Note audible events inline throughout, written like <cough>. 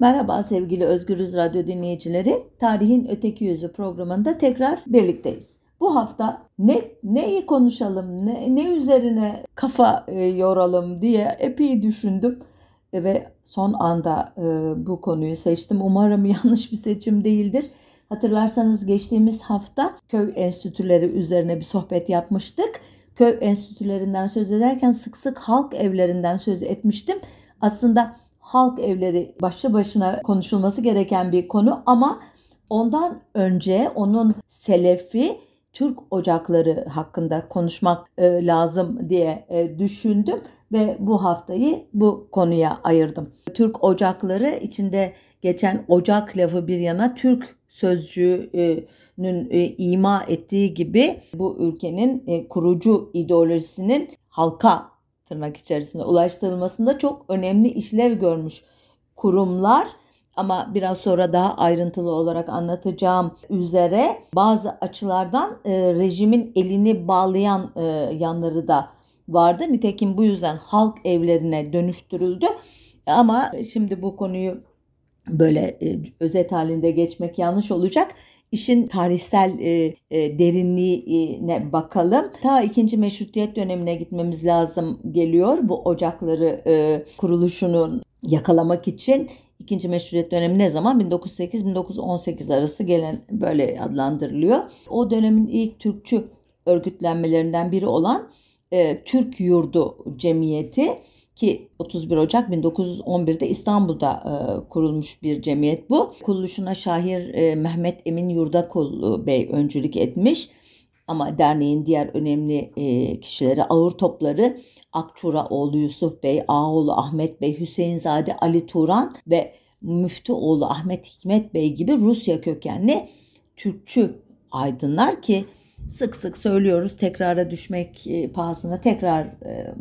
Merhaba sevgili Özgürüz Radyo dinleyicileri. Tarihin Öteki Yüzü programında tekrar birlikteyiz. Bu hafta ne neyi konuşalım, ne, ne üzerine kafa e, yoralım diye epey düşündüm ve son anda e, bu konuyu seçtim. Umarım <laughs> yanlış bir seçim değildir. Hatırlarsanız geçtiğimiz hafta köy enstitüleri üzerine bir sohbet yapmıştık. Köy enstitülerinden söz ederken sık sık halk evlerinden söz etmiştim. Aslında halk evleri başlı başına konuşulması gereken bir konu ama ondan önce onun selefi Türk ocakları hakkında konuşmak e, lazım diye e, düşündüm ve bu haftayı bu konuya ayırdım. Türk ocakları içinde geçen ocak lafı bir yana Türk sözcüğünün e, ima ettiği gibi bu ülkenin e, kurucu ideolojisinin halka tırnak içerisinde ulaştırılmasında çok önemli işlev görmüş kurumlar ama biraz sonra daha ayrıntılı olarak anlatacağım üzere bazı açılardan e, rejimin elini bağlayan e, yanları da vardı. Nitekim bu yüzden halk evlerine dönüştürüldü. Ama şimdi bu konuyu böyle e, özet halinde geçmek yanlış olacak. İşin tarihsel e, e, derinliğine bakalım. Ta ikinci meşrutiyet dönemine gitmemiz lazım geliyor. Bu ocakları e, kuruluşunun yakalamak için ikinci meşrutiyet dönemi ne zaman? 1908-1918 arası gelen böyle adlandırılıyor. O dönemin ilk Türkçü örgütlenmelerinden biri olan e, Türk Yurdu Cemiyeti ki 31 Ocak 1911'de İstanbul'da e, kurulmuş bir cemiyet bu. Kuruluşuna şair e, Mehmet Emin Yurdakul Bey öncülük etmiş. Ama derneğin diğer önemli e, kişileri ağır topları Akçuraoğlu Yusuf Bey, Ağoğlu Ahmet Bey, Hüseyinzade Ali Turan ve Müftüoğlu Ahmet Hikmet Bey gibi Rusya kökenli Türkçü aydınlar ki sık sık söylüyoruz tekrara düşmek e, pahasına tekrar e,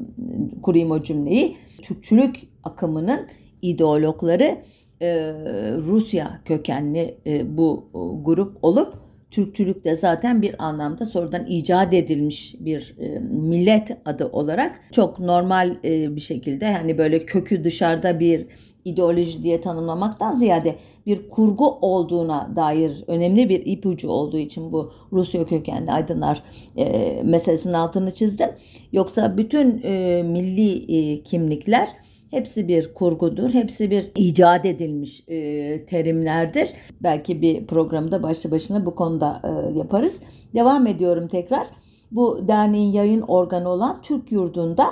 kurayım o cümleyi. Türkçülük akımının ideologları e, Rusya kökenli e, bu grup olup Türkçülük de zaten bir anlamda sonradan icat edilmiş bir millet adı olarak çok normal bir şekilde hani böyle kökü dışarıda bir ideoloji diye tanımlamaktan ziyade bir kurgu olduğuna dair önemli bir ipucu olduğu için bu Rusya kökenli aydınlar e, meselesinin altını çizdim. Yoksa bütün e, milli e, kimlikler hepsi bir kurgudur, hepsi bir icat edilmiş e, terimlerdir. Belki bir programda başlı başına bu konuda e, yaparız. Devam ediyorum tekrar. Bu derneğin yayın organı olan Türk Yurdu'nda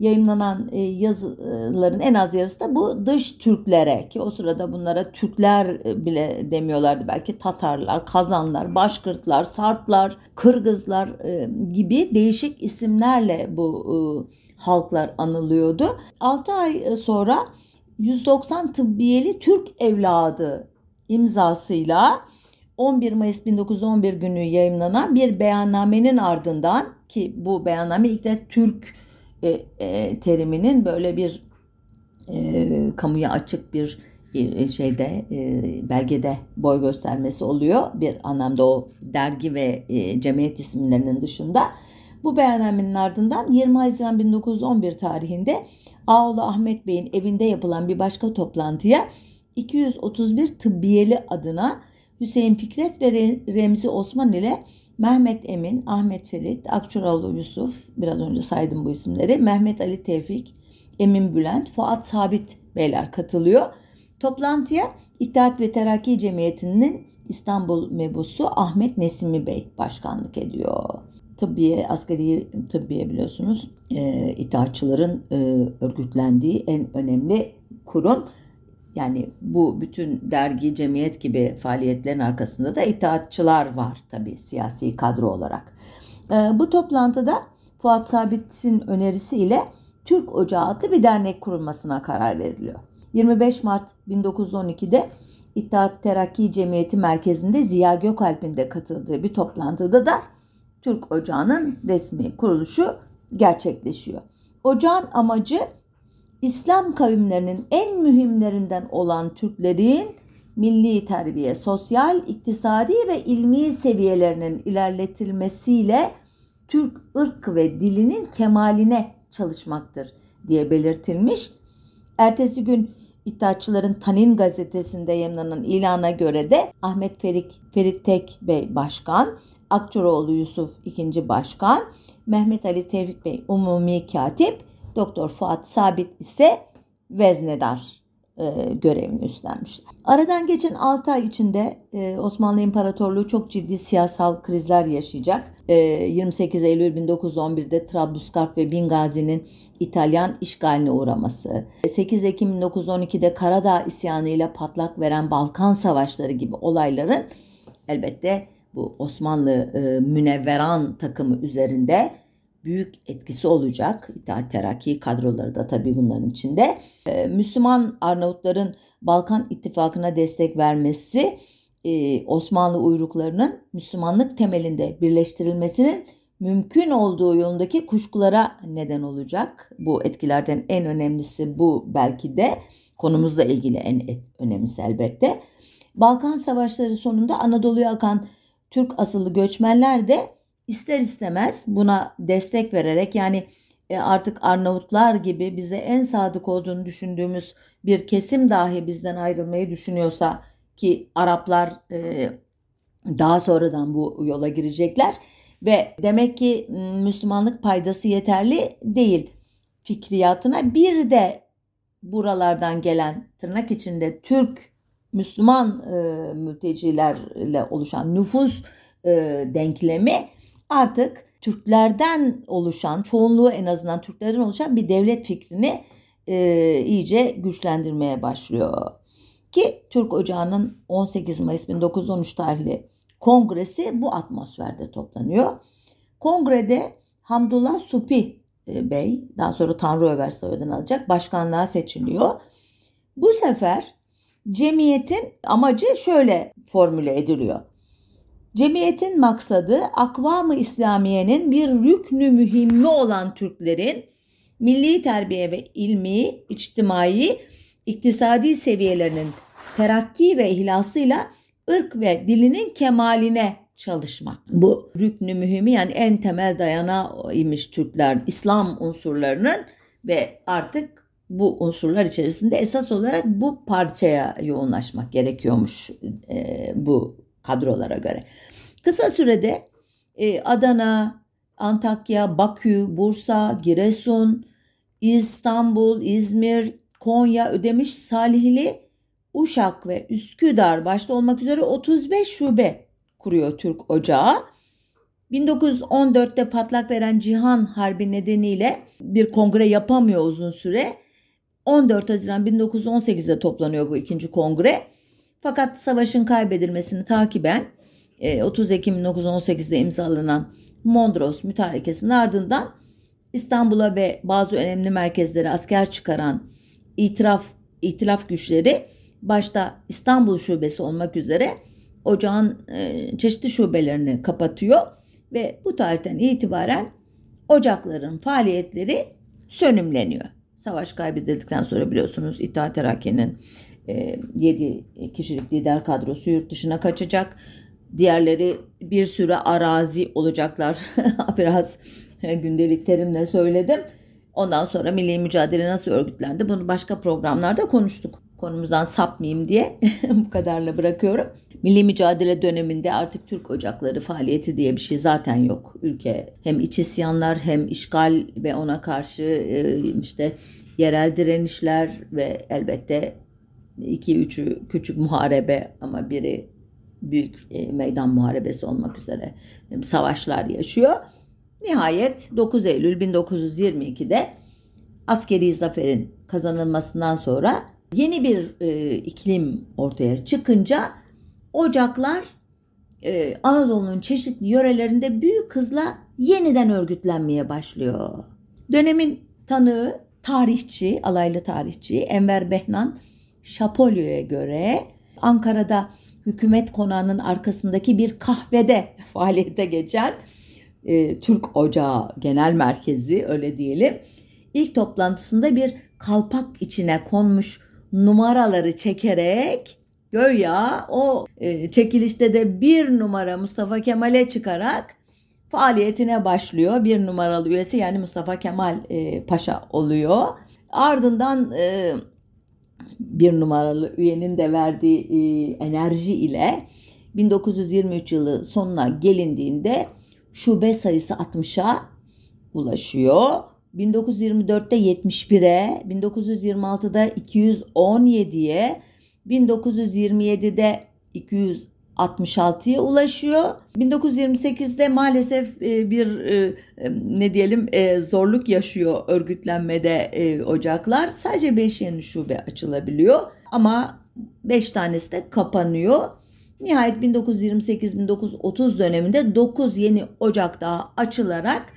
yayınlanan e, yazıların en az yarısı da bu dış Türklere ki o sırada bunlara Türkler e, bile demiyorlardı belki Tatarlar, Kazanlar, Başkırtlar, Sartlar, Kırgızlar e, gibi değişik isimlerle bu halklar anılıyordu. 6 ay sonra 190 tıbbiyeli Türk evladı imzasıyla 11 Mayıs 1911 günü yayınlanan bir beyannamenin ardından ki bu beyanname ilk de Türk e, e, teriminin böyle bir e, kamuya açık bir e, şeyde e, belgede boy göstermesi oluyor. Bir anlamda o dergi ve e, cemiyet isimlerinin dışında. Bu beyannamenin ardından 20 Haziran 1911 tarihinde Ağoğlu Ahmet Bey'in evinde yapılan bir başka toplantıya 231 tıbbiyeli adına Hüseyin Fikret ve Remzi Osman ile Mehmet Emin, Ahmet Ferit, Akçuralı Yusuf, biraz önce saydım bu isimleri, Mehmet Ali Tevfik, Emin Bülent, Fuat Sabit beyler katılıyor. Toplantıya İttihat ve Terakki Cemiyeti'nin İstanbul mebusu Ahmet Nesimi Bey başkanlık ediyor. Tıbbiye, askeri tıbbiye biliyorsunuz e, itaatçıların e, örgütlendiği en önemli kurum. Yani bu bütün dergi, cemiyet gibi faaliyetlerin arkasında da itaatçılar var tabii siyasi kadro olarak. Ee, bu toplantıda Fuat Sabit'in önerisiyle Türk Ocağı adlı bir dernek kurulmasına karar veriliyor. 25 Mart 1912'de İttihat Terakki Cemiyeti merkezinde Ziya Gökalp'in de katıldığı bir toplantıda da Türk Ocağı'nın resmi kuruluşu gerçekleşiyor. Ocağın amacı İslam kavimlerinin en mühimlerinden olan Türklerin milli terbiye, sosyal, iktisadi ve ilmi seviyelerinin ilerletilmesiyle Türk ırk ve dilinin kemaline çalışmaktır diye belirtilmiş. Ertesi gün İttihatçıların Tanin gazetesinde yayınlanan ilana göre de Ahmet Ferik, Ferit Tek Bey başkan, Akçuroğlu Yusuf ikinci başkan, Mehmet Ali Tevfik Bey umumi katip, Doktor Fuat Sabit ise veznedar e, görevini üstlenmişler. Aradan geçen 6 ay içinde e, Osmanlı İmparatorluğu çok ciddi siyasal krizler yaşayacak. E, 28 Eylül 1911'de Trablusgarp ve Bingazi'nin İtalyan işgaline uğraması, 8 Ekim 1912'de Karadağ isyanı ile patlak veren Balkan Savaşları gibi olayların elbette bu Osmanlı e, münevveran takımı üzerinde büyük etkisi olacak. İttihat Terakki kadroları da tabii bunların içinde. Ee, Müslüman Arnavutların Balkan İttifakı'na destek vermesi e, Osmanlı uyruklarının Müslümanlık temelinde birleştirilmesinin mümkün olduğu yolundaki kuşkulara neden olacak. Bu etkilerden en önemlisi bu belki de konumuzla ilgili en önemlisi elbette. Balkan Savaşları sonunda Anadolu'ya akan Türk asıllı göçmenler de ister istemez buna destek vererek yani e, artık Arnavutlar gibi bize en sadık olduğunu düşündüğümüz bir kesim dahi bizden ayrılmayı düşünüyorsa ki Araplar e, daha sonradan bu yola girecekler ve demek ki Müslümanlık paydası yeterli değil. Fikriyatına bir de buralardan gelen tırnak içinde Türk Müslüman e, mültecilerle oluşan nüfus e, denklemi artık Türklerden oluşan, çoğunluğu en azından Türklerden oluşan bir devlet fikrini e, iyice güçlendirmeye başlıyor. Ki Türk Ocağı'nın 18 Mayıs 1913 tarihli kongresi bu atmosferde toplanıyor. Kongrede Hamdullah Supi e, Bey, daha sonra Tanrı Över soyadını alacak, başkanlığa seçiliyor. Bu sefer cemiyetin amacı şöyle formüle ediliyor. Cemiyetin maksadı akvam-ı İslamiye'nin bir rüknü mühimmi olan Türklerin milli terbiye ve ilmi, içtimai, iktisadi seviyelerinin terakki ve ihlasıyla ırk ve dilinin kemaline çalışmak. Bu rüknü mühimi yani en temel dayana imiş Türkler İslam unsurlarının ve artık bu unsurlar içerisinde esas olarak bu parçaya yoğunlaşmak gerekiyormuş e, bu kadrolara göre. Kısa sürede e, Adana, Antakya, Bakü, Bursa, Giresun, İstanbul, İzmir, Konya, Ödemiş, Salihli, Uşak ve Üsküdar başta olmak üzere 35 şube kuruyor Türk Ocağı. 1914'te patlak veren Cihan Harbi nedeniyle bir kongre yapamıyor uzun süre. 14 Haziran 1918'de toplanıyor bu ikinci kongre. Fakat savaşın kaybedilmesini takiben 30 e, Ekim 1918'de imzalanan Mondros mütarekesinin ardından İstanbul'a ve bazı önemli merkezlere asker çıkaran itiraf, itilaf güçleri başta İstanbul şubesi olmak üzere ocağın e, çeşitli şubelerini kapatıyor ve bu tarihten itibaren ocakların faaliyetleri sönümleniyor. Savaş kaybedildikten sonra biliyorsunuz İttihat Terakki'nin 7 e, kişilik lider kadrosu yurt dışına kaçacak. Diğerleri bir süre arazi olacaklar. <laughs> Biraz gündelik terimle söyledim. Ondan sonra milli mücadele nasıl örgütlendi bunu başka programlarda konuştuk. Konumuzdan sapmayayım diye <laughs> bu kadarla bırakıyorum. Milli mücadele döneminde artık Türk ocakları faaliyeti diye bir şey zaten yok. Ülke hem iç isyanlar hem işgal ve ona karşı e, işte yerel direnişler ve elbette iki üçü küçük muharebe ama biri büyük e, meydan muharebesi olmak üzere savaşlar yaşıyor. Nihayet 9 Eylül 1922'de askeri zaferin kazanılmasından sonra yeni bir e, iklim ortaya çıkınca ocaklar e, Anadolu'nun çeşitli yörelerinde büyük hızla yeniden örgütlenmeye başlıyor. Dönemin tanığı tarihçi, alaylı tarihçi Enver Behnan Şapolyo'ya göre Ankara'da hükümet konağının arkasındaki bir kahvede <laughs> faaliyete geçen e, Türk Ocağı Genel Merkezi öyle diyelim. İlk toplantısında bir kalpak içine konmuş numaraları çekerek göya o e, çekilişte de bir numara Mustafa Kemal'e çıkarak faaliyetine başlıyor. Bir numaralı üyesi yani Mustafa Kemal e, Paşa oluyor. Ardından e, bir numaralı üyenin de verdiği enerji ile 1923 yılı sonuna gelindiğinde şube sayısı 60'a ulaşıyor. 1924'te 71'e, 1926'da 217'ye, 1927'de 266'ya ulaşıyor. 1928'de maalesef e, bir e, ne diyelim e, zorluk yaşıyor örgütlenmede ocaklar. Sadece 5 yeni şube açılabiliyor ama 5 tanesi de kapanıyor. Nihayet 1928-1930 döneminde 9 yeni ocak daha açılarak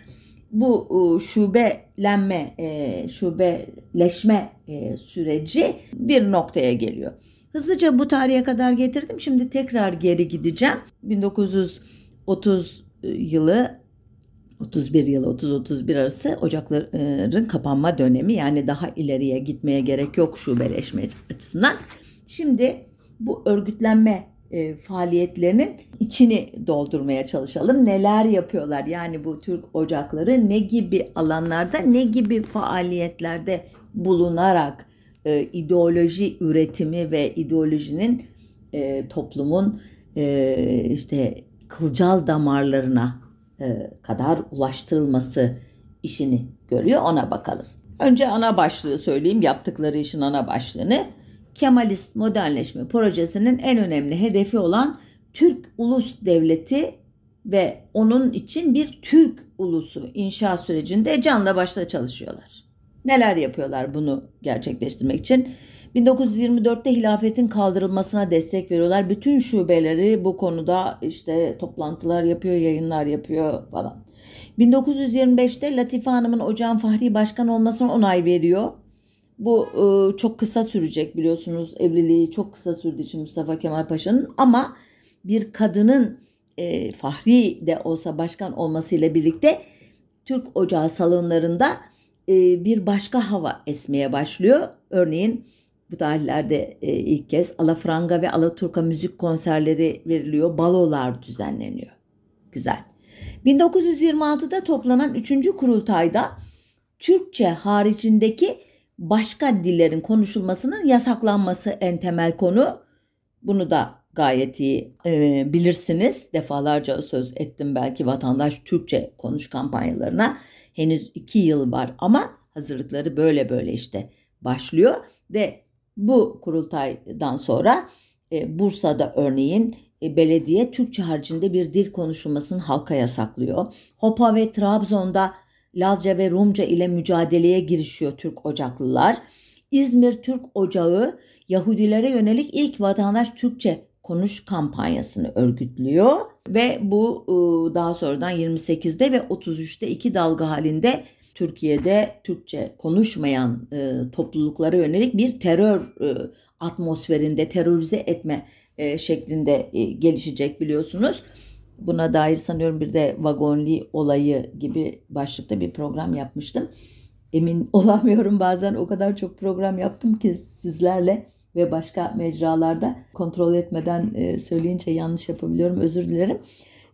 bu e, şubelenme, e, şubeleşme e, süreci bir noktaya geliyor. Hızlıca bu tarihe kadar getirdim. Şimdi tekrar geri gideceğim. 1930 yılı 31 yılı 30-31 arası ocakların kapanma dönemi yani daha ileriye gitmeye gerek yok şubeleşme açısından. Şimdi bu örgütlenme e, faaliyetlerinin içini doldurmaya çalışalım. Neler yapıyorlar? Yani bu Türk ocakları ne gibi alanlarda, ne gibi faaliyetlerde bulunarak e, ideoloji üretimi ve ideolojinin e, toplumun e, işte kılcal damarlarına e, kadar ulaştırılması işini görüyor. Ona bakalım. Önce ana başlığı söyleyeyim. Yaptıkları işin ana başlığını. Kemalist modernleşme projesinin en önemli hedefi olan Türk ulus devleti ve onun için bir Türk ulusu inşa sürecinde canla başla çalışıyorlar. Neler yapıyorlar bunu gerçekleştirmek için? 1924'te hilafetin kaldırılmasına destek veriyorlar. Bütün şubeleri bu konuda işte toplantılar yapıyor, yayınlar yapıyor falan. 1925'te Latife Hanım'ın ocağın Fahri Başkan olmasına onay veriyor. Bu e, çok kısa sürecek biliyorsunuz. Evliliği çok kısa sürdüğü için Mustafa Kemal Paşa'nın ama bir kadının e, Fahri de olsa başkan olmasıyla birlikte Türk Ocağı salonlarında e, bir başka hava esmeye başlıyor. Örneğin bu tarihlerde e, ilk kez Alafranga ve Alaturka müzik konserleri veriliyor. Balolar düzenleniyor. Güzel. 1926'da toplanan 3. kurultayda Türkçe haricindeki başka dillerin konuşulmasının yasaklanması en temel konu. Bunu da gayet iyi e, bilirsiniz. Defalarca söz ettim belki vatandaş Türkçe konuş kampanyalarına. Henüz iki yıl var ama hazırlıkları böyle böyle işte başlıyor ve bu kurultaydan sonra e, Bursa'da örneğin e, belediye Türkçe haricinde bir dil konuşulmasını halka yasaklıyor. Hopa ve Trabzon'da Lazca ve Rumca ile mücadeleye girişiyor Türk Ocaklılar. İzmir Türk Ocağı Yahudilere yönelik ilk vatandaş Türkçe konuş kampanyasını örgütlüyor ve bu ıı, daha sonradan 28'de ve 33'te iki dalga halinde Türkiye'de Türkçe konuşmayan ıı, topluluklara yönelik bir terör ıı, atmosferinde terörize etme şeklinde gelişecek biliyorsunuz. Buna dair sanıyorum bir de vagonli olayı gibi başlıkta bir program yapmıştım. Emin <laughs> olamıyorum bazen o kadar çok program yaptım ki sizlerle ve başka mecralarda kontrol etmeden e, söyleyince yanlış yapabiliyorum özür dilerim.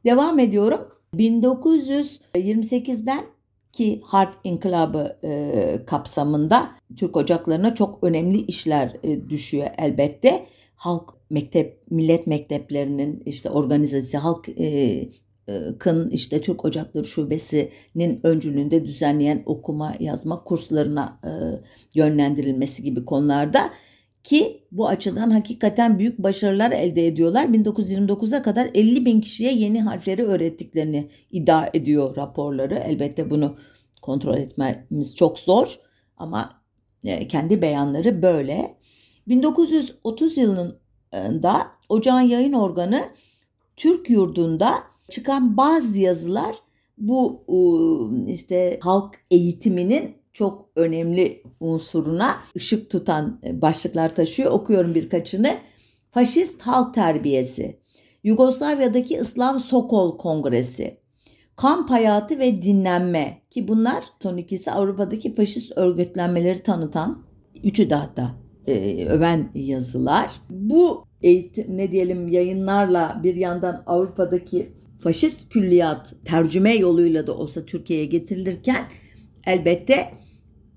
Devam ediyorum. 1928'den ki harf inkılabı e, kapsamında Türk ocaklarına çok önemli işler e, düşüyor elbette halk mektep millet mekteplerinin işte organizesi halk e, Kın işte Türk Ocakları Şubesi'nin öncülüğünde düzenleyen okuma yazma kurslarına e, yönlendirilmesi gibi konularda ki bu açıdan hakikaten büyük başarılar elde ediyorlar. 1929'a kadar 50 bin kişiye yeni harfleri öğrettiklerini iddia ediyor raporları. Elbette bunu kontrol etmemiz çok zor ama e, kendi beyanları böyle. 1930 yılında Ocağın yayın organı Türk yurdunda çıkan bazı yazılar bu işte halk eğitiminin çok önemli unsuruna ışık tutan başlıklar taşıyor. Okuyorum birkaçını. Faşist halk terbiyesi, Yugoslavya'daki İslam Sokol Kongresi, kamp hayatı ve dinlenme ki bunlar son ikisi Avrupa'daki faşist örgütlenmeleri tanıtan, üçü de hatta e, öven yazılar. Bu eğitim ne diyelim yayınlarla bir yandan Avrupa'daki faşist külliyat tercüme yoluyla da olsa Türkiye'ye getirilirken elbette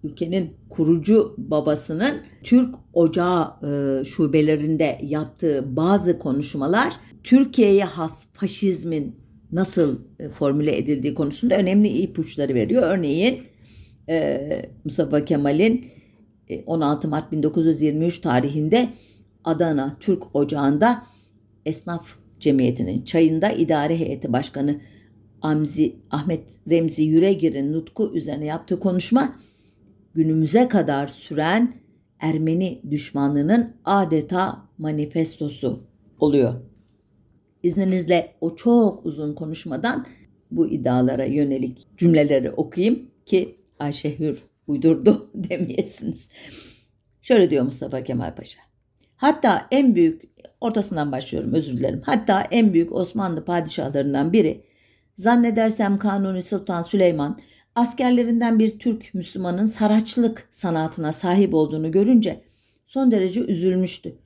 ülkenin kurucu babasının Türk Ocağı e, şubelerinde yaptığı bazı konuşmalar Türkiye'ye has faşizmin nasıl e, formüle edildiği konusunda önemli ipuçları veriyor. Örneğin e, Mustafa Kemal'in 16 e, Mart 1923 tarihinde Adana Türk Ocağı'nda Esnaf Cemiyeti'nin çayında idare heyeti başkanı Amzi Ahmet Remzi Yüregir'in nutku üzerine yaptığı konuşma günümüze kadar süren Ermeni düşmanlığının adeta manifestosu oluyor. İzninizle o çok uzun konuşmadan bu iddialara yönelik cümleleri okuyayım ki Ayşe Hür uydurdu <laughs> demeyesiniz. Şöyle diyor Mustafa Kemal Paşa. Hatta en büyük, ortasından başlıyorum özür dilerim. Hatta en büyük Osmanlı padişahlarından biri, zannedersem Kanuni Sultan Süleyman, askerlerinden bir Türk Müslümanın saraçlık sanatına sahip olduğunu görünce son derece üzülmüştü.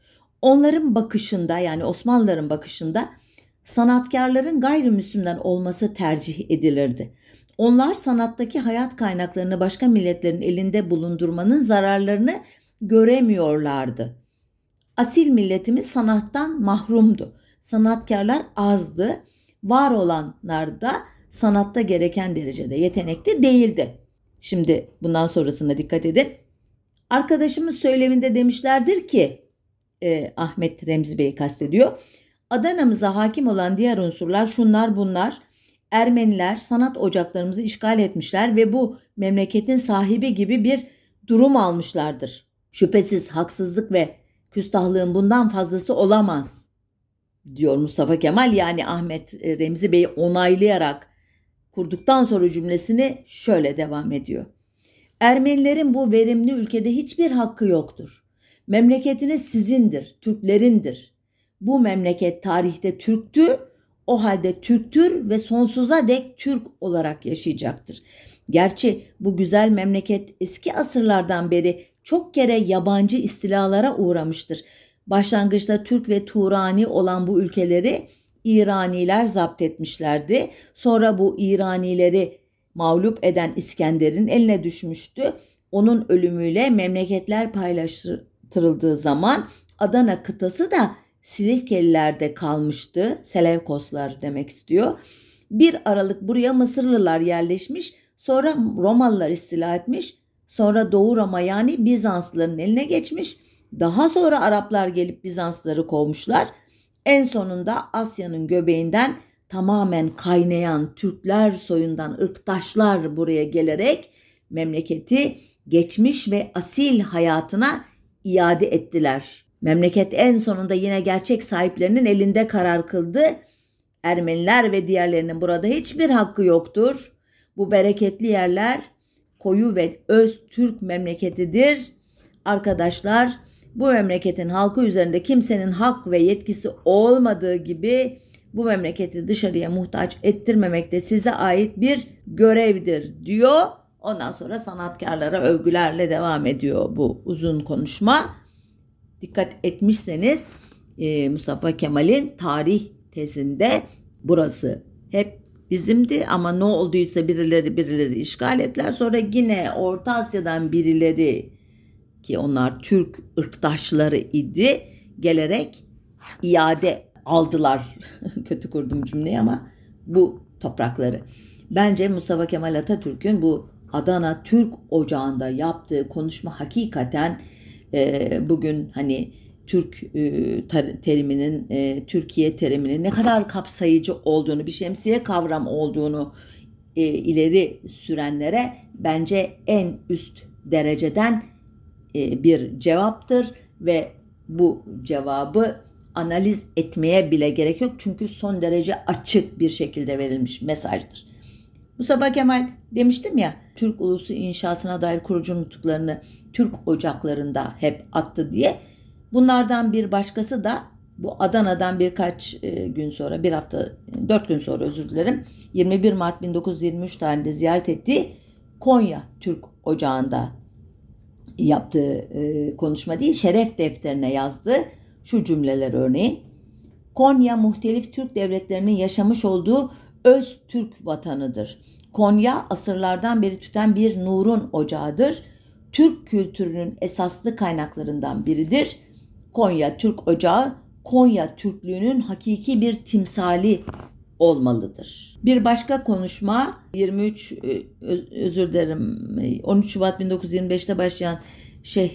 Onların bakışında yani Osmanlıların bakışında sanatkarların gayrimüslimden olması tercih edilirdi. Onlar sanattaki hayat kaynaklarını başka milletlerin elinde bulundurmanın zararlarını göremiyorlardı. Asil milletimiz sanattan mahrumdu. Sanatkarlar azdı. Var olanlar da sanatta gereken derecede yetenekli değildi. Şimdi bundan sonrasına dikkat edin. Arkadaşımız söyleminde demişlerdir ki e, Ahmet Remzi Bey kastediyor. Adana'mıza hakim olan diğer unsurlar şunlar bunlar. Ermeniler sanat ocaklarımızı işgal etmişler ve bu memleketin sahibi gibi bir durum almışlardır. Şüphesiz haksızlık ve küstahlığın bundan fazlası olamaz diyor Mustafa Kemal yani Ahmet e, Remzi Bey'i onaylayarak kurduktan sonra cümlesini şöyle devam ediyor. Ermenilerin bu verimli ülkede hiçbir hakkı yoktur. Memleketiniz sizindir, Türklerindir. Bu memleket tarihte Türktü, o halde Türktür ve sonsuza dek Türk olarak yaşayacaktır. Gerçi bu güzel memleket eski asırlardan beri çok kere yabancı istilalara uğramıştır. Başlangıçta Türk ve Turani olan bu ülkeleri İraniler zapt etmişlerdi. Sonra bu İranileri mağlup eden İskender'in eline düşmüştü. Onun ölümüyle memleketler paylaştırıldığı zaman Adana kıtası da Silifkelilerde kalmıştı. Selevkoslar demek istiyor. Bir Aralık buraya Mısırlılar yerleşmiş. Sonra Romalılar istila etmiş. Sonra Doğu Roma yani Bizanslıların eline geçmiş. Daha sonra Araplar gelip Bizansları kovmuşlar. En sonunda Asya'nın göbeğinden tamamen kaynayan Türkler soyundan ırktaşlar buraya gelerek memleketi geçmiş ve asil hayatına iade ettiler. Memleket en sonunda yine gerçek sahiplerinin elinde karar kıldı. Ermeniler ve diğerlerinin burada hiçbir hakkı yoktur. Bu bereketli yerler koyu ve öz Türk memleketidir. Arkadaşlar bu memleketin halkı üzerinde kimsenin hak ve yetkisi olmadığı gibi bu memleketi dışarıya muhtaç ettirmemek de size ait bir görevdir diyor. Ondan sonra sanatkarlara övgülerle devam ediyor bu uzun konuşma. Dikkat etmişseniz e, Mustafa Kemal'in tarih tezinde burası hep bizimdi ama ne olduysa birileri birileri işgal ettiler. Sonra yine Orta Asya'dan birileri ki onlar Türk ırktaşları idi gelerek iade aldılar. <laughs> Kötü kurdum cümleyi ama bu toprakları. Bence Mustafa Kemal Atatürk'ün bu Adana Türk Ocağı'nda yaptığı konuşma hakikaten e, bugün hani Türk e, teriminin, e, Türkiye teriminin ne kadar kapsayıcı olduğunu, bir şemsiye kavram olduğunu e, ileri sürenlere bence en üst dereceden e, bir cevaptır ve bu cevabı analiz etmeye bile gerek yok çünkü son derece açık bir şekilde verilmiş mesajdır. Mustafa Kemal demiştim ya Türk ulusu inşasına dair kurucu nutuklarını Türk ocaklarında hep attı diye. Bunlardan bir başkası da bu Adana'dan birkaç e, gün sonra bir hafta dört gün sonra özür dilerim 21 Mart 1923 tarihinde ziyaret ettiği Konya Türk Ocağı'nda yaptığı e, konuşma değil şeref defterine yazdığı şu cümleler örneğin. Konya muhtelif Türk devletlerinin yaşamış olduğu öz Türk vatanıdır. Konya asırlardan beri tüten bir nurun ocağıdır. Türk kültürünün esaslı kaynaklarından biridir. Konya Türk Ocağı, Konya Türklüğünün hakiki bir timsali olmalıdır. Bir başka konuşma 23 e, özür dilerim 13 Şubat 1925'te başlayan Şeyh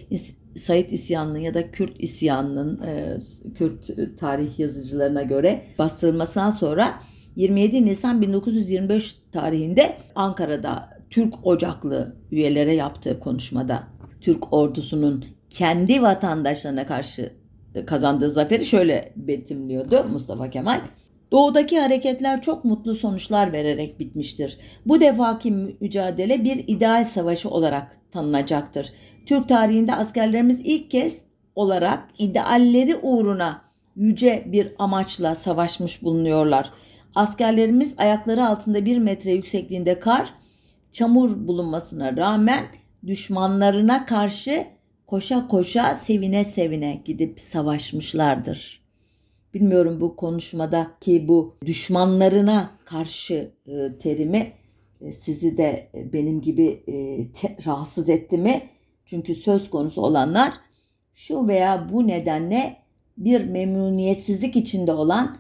Said isyanının ya da Kürt isyanının e, Kürt tarih yazıcılarına göre bastırılmasından sonra 27 Nisan 1925 tarihinde Ankara'da Türk Ocaklı üyelere yaptığı konuşmada Türk ordusunun kendi vatandaşlarına karşı kazandığı zaferi şöyle betimliyordu Mustafa Kemal. Doğudaki hareketler çok mutlu sonuçlar vererek bitmiştir. Bu defaki mücadele bir ideal savaşı olarak tanınacaktır. Türk tarihinde askerlerimiz ilk kez olarak idealleri uğruna yüce bir amaçla savaşmış bulunuyorlar. Askerlerimiz ayakları altında bir metre yüksekliğinde kar, çamur bulunmasına rağmen düşmanlarına karşı koşa koşa sevine sevine gidip savaşmışlardır. Bilmiyorum bu konuşmada ki bu düşmanlarına karşı e, terimi e, sizi de e, benim gibi rahatsız etti mi? Çünkü söz konusu olanlar şu veya bu nedenle bir memnuniyetsizlik içinde olan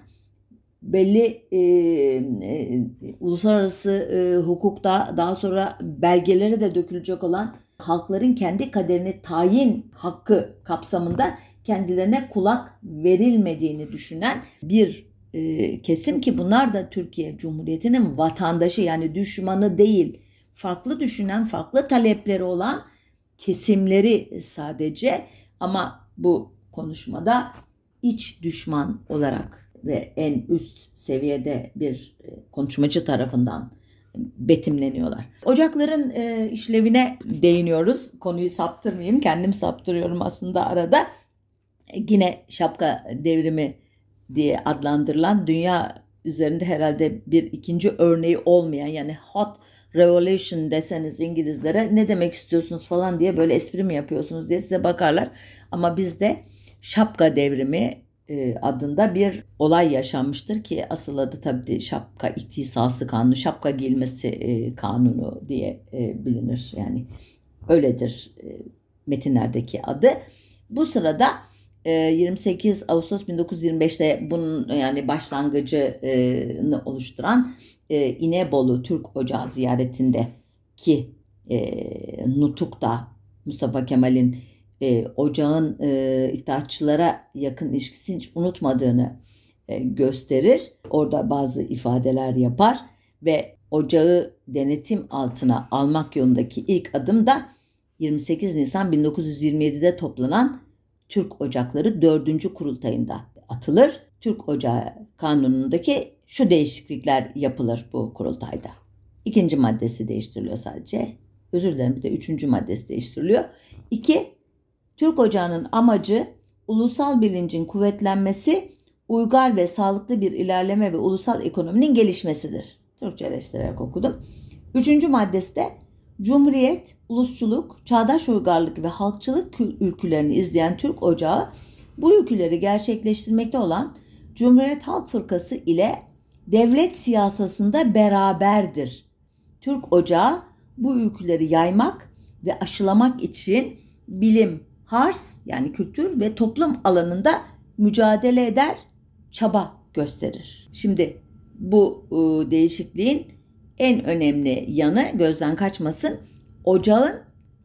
belli e, e, uluslararası e, hukukta daha sonra belgelere de dökülecek olan halkların kendi kaderini tayin hakkı kapsamında kendilerine kulak verilmediğini düşünen bir e, kesim ki bunlar da Türkiye Cumhuriyeti'nin vatandaşı yani düşmanı değil farklı düşünen farklı talepleri olan kesimleri sadece. Ama bu konuşmada iç düşman olarak ve en üst seviyede bir e, konuşmacı tarafından betimleniyorlar. Ocakların e, işlevine değiniyoruz. Konuyu saptırmayayım. Kendim saptırıyorum aslında arada. Yine şapka devrimi diye adlandırılan dünya üzerinde herhalde bir ikinci örneği olmayan yani hot revolution deseniz İngilizlere ne demek istiyorsunuz falan diye böyle espri mi yapıyorsunuz diye size bakarlar. Ama bizde şapka devrimi adında bir olay yaşanmıştır ki asıl adı tabii şapka iktisası kanunu, şapka giyilmesi e, kanunu diye e, bilinir. Yani öyledir metinlerdeki adı. Bu sırada 28 Ağustos 1925'te bunun yani başlangıcını oluşturan İnebolu Türk Ocağı ziyaretinde ki Nutuk'ta Mustafa Kemal'in e, ocağın e, iddiaçılara yakın ilişkisini hiç unutmadığını e, gösterir. Orada bazı ifadeler yapar ve ocağı denetim altına almak yolundaki ilk adım da 28 Nisan 1927'de toplanan Türk Ocakları 4. kurultayında atılır. Türk Ocağı kanunundaki şu değişiklikler yapılır bu kurultayda. İkinci maddesi değiştiriliyor sadece. Özür dilerim bir de üçüncü maddesi değiştiriliyor. İki, Türk Ocağı'nın amacı ulusal bilincin kuvvetlenmesi, uygar ve sağlıklı bir ilerleme ve ulusal ekonominin gelişmesidir. Türkçeleştirerek okudum. Üçüncü maddesi de Cumhuriyet, ulusçuluk, çağdaş uygarlık ve halkçılık ülkülerini izleyen Türk Ocağı bu ülküleri gerçekleştirmekte olan Cumhuriyet Halk Fırkası ile devlet siyasasında beraberdir. Türk Ocağı bu ülküleri yaymak ve aşılamak için bilim, hars yani kültür ve toplum alanında mücadele eder, çaba gösterir. Şimdi bu e, değişikliğin en önemli yanı gözden kaçmasın. Ocağın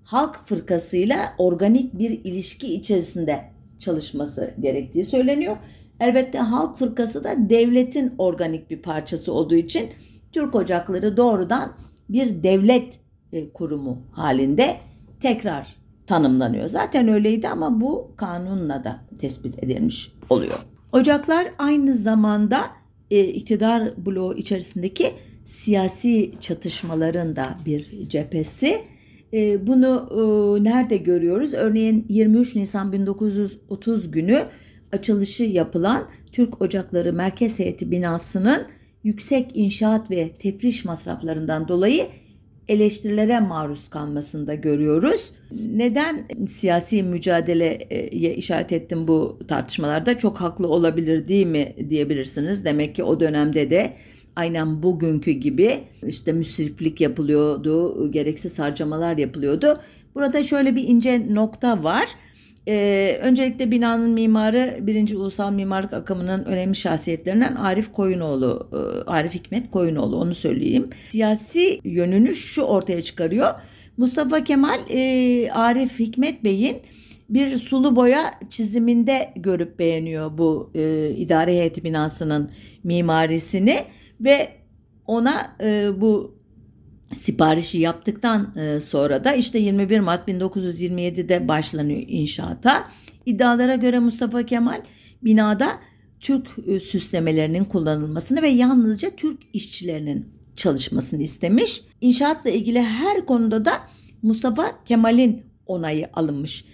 halk fırkasıyla organik bir ilişki içerisinde çalışması gerektiği söyleniyor. Elbette halk fırkası da devletin organik bir parçası olduğu için Türk Ocakları doğrudan bir devlet e, kurumu halinde tekrar tanımlanıyor. Zaten öyleydi ama bu kanunla da tespit edilmiş oluyor. Ocaklar aynı zamanda e, iktidar bloğu içerisindeki siyasi çatışmaların da bir cephesi. E, bunu e, nerede görüyoruz? Örneğin 23 Nisan 1930 günü açılışı yapılan Türk Ocakları Merkez Heyeti binasının yüksek inşaat ve tefriş masraflarından dolayı eleştirilere maruz kalmasında görüyoruz. Neden siyasi mücadeleye işaret ettim bu tartışmalarda? Çok haklı olabilir değil mi diyebilirsiniz. Demek ki o dönemde de aynen bugünkü gibi işte müsriflik yapılıyordu, gereksiz harcamalar yapılıyordu. Burada şöyle bir ince nokta var. Ee, öncelikle binanın mimarı birinci ulusal mimarlık akımının önemli şahsiyetlerinden Arif Koyunoğlu, e, Arif Hikmet Koyunoğlu onu söyleyeyim. Siyasi yönünü şu ortaya çıkarıyor. Mustafa Kemal e, Arif Hikmet Bey'in bir sulu boya çiziminde görüp beğeniyor bu e, idare heyeti binasının mimarisini ve ona e, bu siparişi yaptıktan e, sonra da işte 21 Mart 1927'de başlanıyor inşaata. İddialara göre Mustafa Kemal binada Türk e, süslemelerinin kullanılmasını ve yalnızca Türk işçilerinin çalışmasını istemiş. İnşaatla ilgili her konuda da Mustafa Kemal'in onayı alınmış.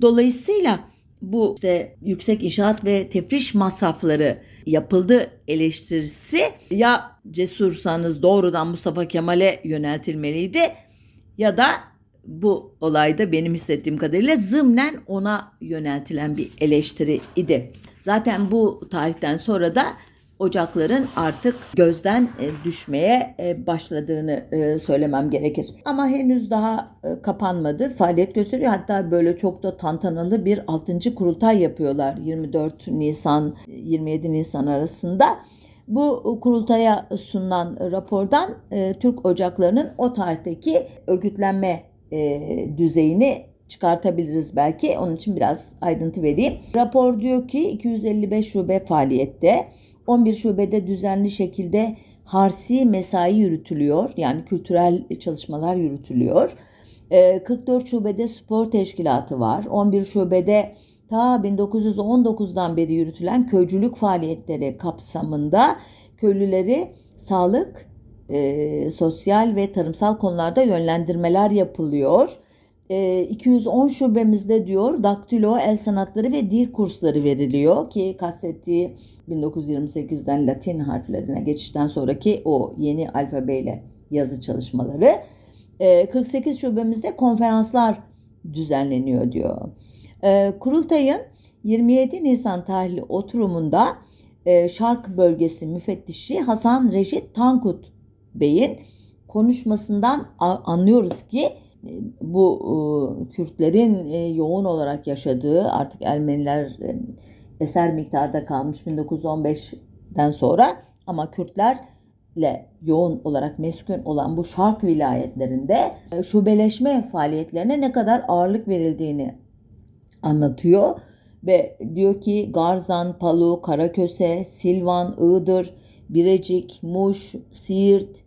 Dolayısıyla bu işte yüksek inşaat ve tefriş masrafları yapıldı eleştirisi ya cesursanız doğrudan Mustafa Kemal'e yöneltilmeliydi ya da bu olayda benim hissettiğim kadarıyla zımnen ona yöneltilen bir eleştiri idi. Zaten bu tarihten sonra da ocakların artık gözden e, düşmeye e, başladığını e, söylemem gerekir. Ama henüz daha kapanmadı. Faaliyet gösteriyor. Hatta böyle çok da tantanalı bir 6. kurultay yapıyorlar 24 Nisan 27 Nisan arasında. Bu kurultaya sunulan rapordan Türk ocaklarının o tarihteki örgütlenme düzeyini çıkartabiliriz belki. Onun için biraz ayrıntı vereyim. Rapor diyor ki 255 şube faaliyette. 11 şubede düzenli şekilde harsi mesai yürütülüyor. Yani kültürel çalışmalar yürütülüyor. 44 ee, şubede spor teşkilatı var. 11 şubede ta 1919'dan beri yürütülen köycülük faaliyetleri kapsamında köylüleri sağlık, e, sosyal ve tarımsal konularda yönlendirmeler yapılıyor. 210 ee, şubemizde diyor daktilo, el sanatları ve dil kursları veriliyor ki kastettiği 1928'den Latin harflerine geçişten sonraki o yeni alfabeyle yazı çalışmaları. 48 ee, şubemizde konferanslar düzenleniyor diyor. Ee, kurultayın 27 Nisan tarihli oturumunda e, Şark bölgesi müfettişi Hasan Reşit Tankut Bey'in konuşmasından anlıyoruz ki bu e, Kürtlerin e, yoğun olarak yaşadığı artık Ermeniler e, eser miktarda kalmış 1915'den sonra ama Kürtlerle yoğun olarak meskun olan bu şark vilayetlerinde şubeleşme faaliyetlerine ne kadar ağırlık verildiğini anlatıyor ve diyor ki Garzan, Palu, Karaköse, Silvan, Iğdır, Birecik, Muş, Siirt,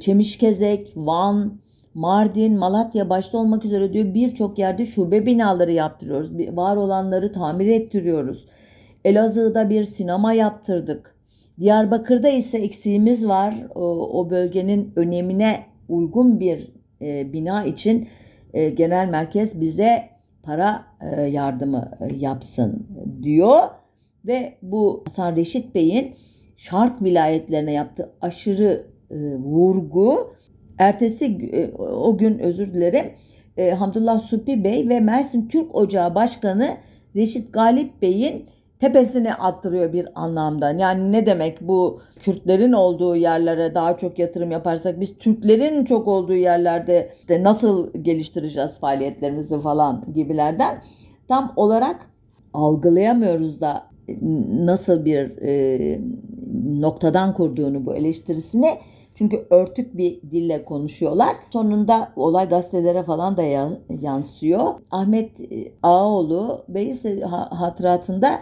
Çemişkezek, Van, Mardin, Malatya başta olmak üzere diyor birçok yerde şube binaları yaptırıyoruz. Var olanları tamir ettiriyoruz. Elazığ'da bir sinema yaptırdık. Diyarbakır'da ise eksiğimiz var. O, o bölgenin önemine uygun bir e, bina için e, genel merkez bize para e, yardımı e, yapsın diyor. Ve bu Hasan Reşit Bey'in Şark vilayetlerine yaptığı aşırı e, vurgu Ertesi e, o gün özür dilerim. E, Hamdullah Supi Bey ve Mersin Türk Ocağı Başkanı Reşit Galip Bey'in tepesine attırıyor bir anlamda. Yani ne demek bu? Kürtlerin olduğu yerlere daha çok yatırım yaparsak biz Türklerin çok olduğu yerlerde de nasıl geliştireceğiz faaliyetlerimizi falan gibilerden. Tam olarak algılayamıyoruz da nasıl bir e, noktadan kurduğunu bu eleştirisini çünkü örtük bir dille konuşuyorlar. Sonunda olay gazetelere falan da yansıyor. Ahmet e, Ağaoğlu Bey ise hatıratında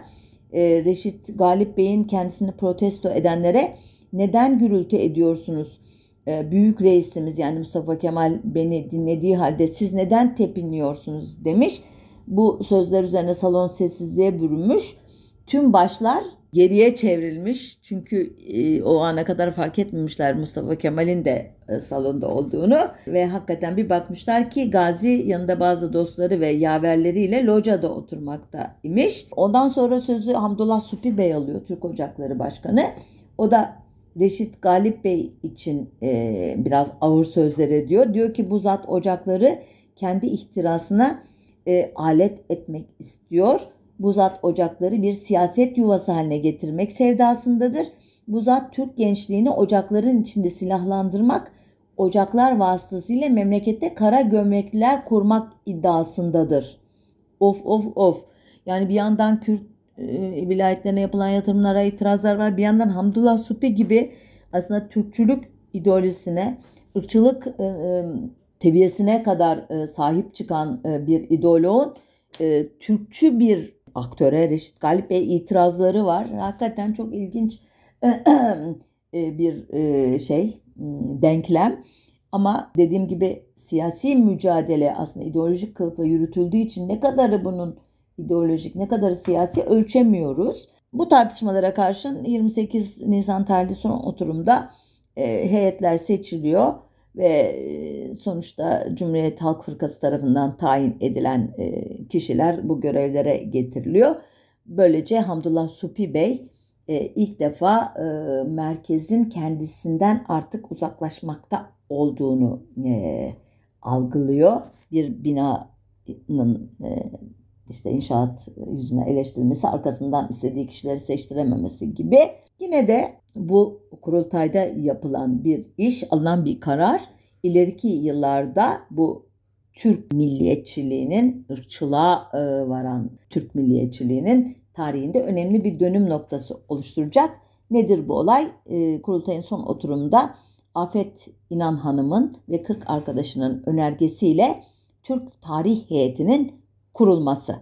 e, Reşit Galip Bey'in kendisini protesto edenlere neden gürültü ediyorsunuz? E, büyük reisimiz yani Mustafa Kemal beni dinlediği halde siz neden tepinliyorsunuz demiş. Bu sözler üzerine salon sessizliğe bürünmüş. Tüm başlar geriye çevrilmiş. Çünkü e, o ana kadar fark etmemişler Mustafa Kemal'in de e, salonda olduğunu ve hakikaten bir bakmışlar ki Gazi yanında bazı dostları ve yaverleriyle locada oturmakta imiş. Ondan sonra sözü Hamdullah Supi Bey alıyor Türk Ocakları Başkanı. O da Reşit Galip Bey için e, biraz ağır sözler ediyor. Diyor ki bu zat ocakları kendi ihtirasına e, alet etmek istiyor bu zat ocakları bir siyaset yuvası haline getirmek sevdasındadır. Bu zat Türk gençliğini ocakların içinde silahlandırmak, ocaklar vasıtasıyla memlekette kara gömlekliler kurmak iddiasındadır. Of of of. Yani bir yandan Kürt e, vilayetlerine yapılan yatırımlara itirazlar var. Bir yandan Hamdullah Supi gibi aslında Türkçülük ideolojisine, ırkçılık e, e, kadar e, sahip çıkan e, bir ideoloğun e, Türkçü bir aktöre Reşit Galip Bey itirazları var. Hakikaten çok ilginç <clears throat> e, bir e, şey denklem. Ama dediğim gibi siyasi mücadele aslında ideolojik kılıfla yürütüldüğü için ne kadarı bunun ideolojik ne kadarı siyasi ölçemiyoruz. Bu tartışmalara karşın 28 Nisan tarihli son oturumda e, heyetler seçiliyor ve sonuçta Cumhuriyet Halk Fırkası tarafından tayin edilen kişiler bu görevlere getiriliyor. Böylece Hamdullah Supi Bey ilk defa merkezin kendisinden artık uzaklaşmakta olduğunu algılıyor. Bir binanın işte inşaat yüzüne eleştirilmesi, arkasından istediği kişileri seçtirememesi gibi. Yine de bu kurultayda yapılan bir iş, alınan bir karar ileriki yıllarda bu Türk milliyetçiliğinin, ırkçılığa e, varan Türk milliyetçiliğinin tarihinde önemli bir dönüm noktası oluşturacak. Nedir bu olay? E, kurultayın son oturumda Afet İnan Hanım'ın ve 40 arkadaşının önergesiyle Türk Tarih Heyeti'nin kurulması.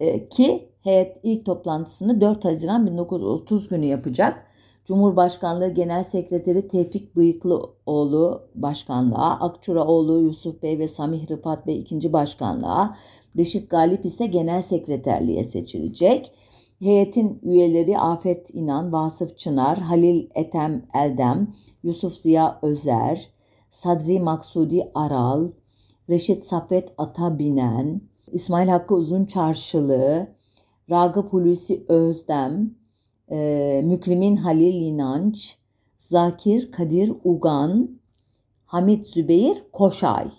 E, ki heyet ilk toplantısını 4 Haziran 1930 günü yapacak. Cumhurbaşkanlığı Genel Sekreteri Tevfik Bıyıklıoğlu başkanlığa, Akçuraoğlu Yusuf Bey ve Samih Rıfat Bey ikinci başkanlığa, Reşit Galip ise genel sekreterliğe seçilecek. Heyetin üyeleri Afet İnan, Vasıf Çınar, Halil Etem Eldem, Yusuf Ziya Özer, Sadri Maksudi Aral, Reşit Safet Atabinen, İsmail Hakkı Uzun Çarşılı, Ragıp Hulusi Özdem, e, Mükrimin Halil İnanç, Zakir Kadir Ugan, Hamit Zübeyir Koşay.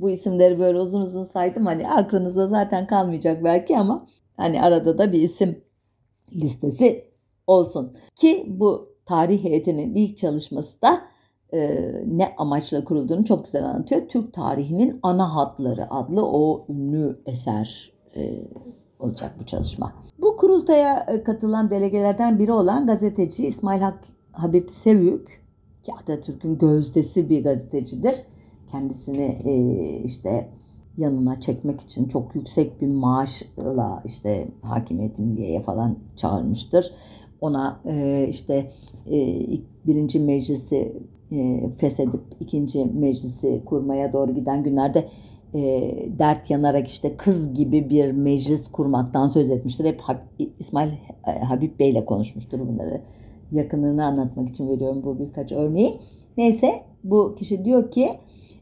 Bu isimleri böyle uzun uzun saydım. Hani aklınızda zaten kalmayacak belki ama hani arada da bir isim listesi olsun. Ki bu tarih heyetinin ilk çalışması da e, ne amaçla kurulduğunu çok güzel anlatıyor. Türk tarihinin ana hatları adlı o ünlü eser e, olacak bu çalışma. Bu kurultaya e, katılan delegelerden biri olan gazeteci İsmail Hak Habib Sevük ki Atatürk'ün gözdesi bir gazetecidir kendisini e, işte yanına çekmek için çok yüksek bir maaşla işte hakimiyet milliyeye falan çağırmıştır. Ona e, işte birinci meclisi e, feshedip ikinci meclisi kurmaya doğru giden günlerde e, dert yanarak işte kız gibi bir meclis kurmaktan söz etmiştir. Hep İsmail e, Habib Bey ile konuşmuştur bunları. Yakınlığını anlatmak için veriyorum bu birkaç örneği. Neyse bu kişi diyor ki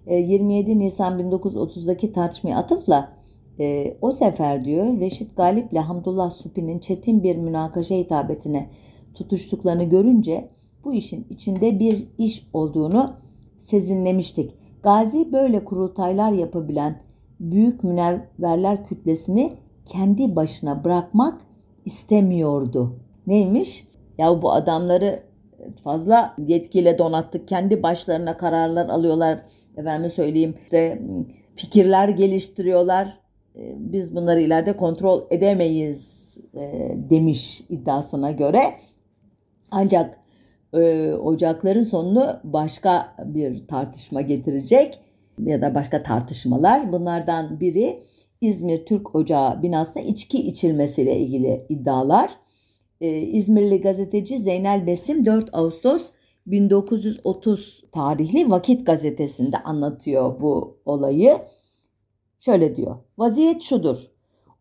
27 e, Nisan 1930'daki tartışmaya atıfla e, o sefer diyor Reşit Galip ile Hamdullah Supi'nin çetin bir münakaşa hitabetine tutuştuklarını görünce bu işin içinde bir iş olduğunu sezinlemiştik. Gazi böyle kurultaylar yapabilen büyük münevverler kütlesini kendi başına bırakmak istemiyordu. Neymiş? Ya bu adamları fazla yetkiyle donattık. Kendi başlarına kararlar alıyorlar efendim söyleyeyim işte fikirler geliştiriyorlar. E, biz bunları ileride kontrol edemeyiz e, demiş iddiasına göre. Ancak e, Ocakların sonunu başka bir tartışma getirecek ya da başka tartışmalar. Bunlardan biri İzmir Türk Ocağı binasında içki içilmesiyle ilgili iddialar. İzmirli gazeteci Zeynel Besim 4 Ağustos 1930 tarihli Vakit gazetesinde anlatıyor bu olayı. Şöyle diyor. Vaziyet şudur.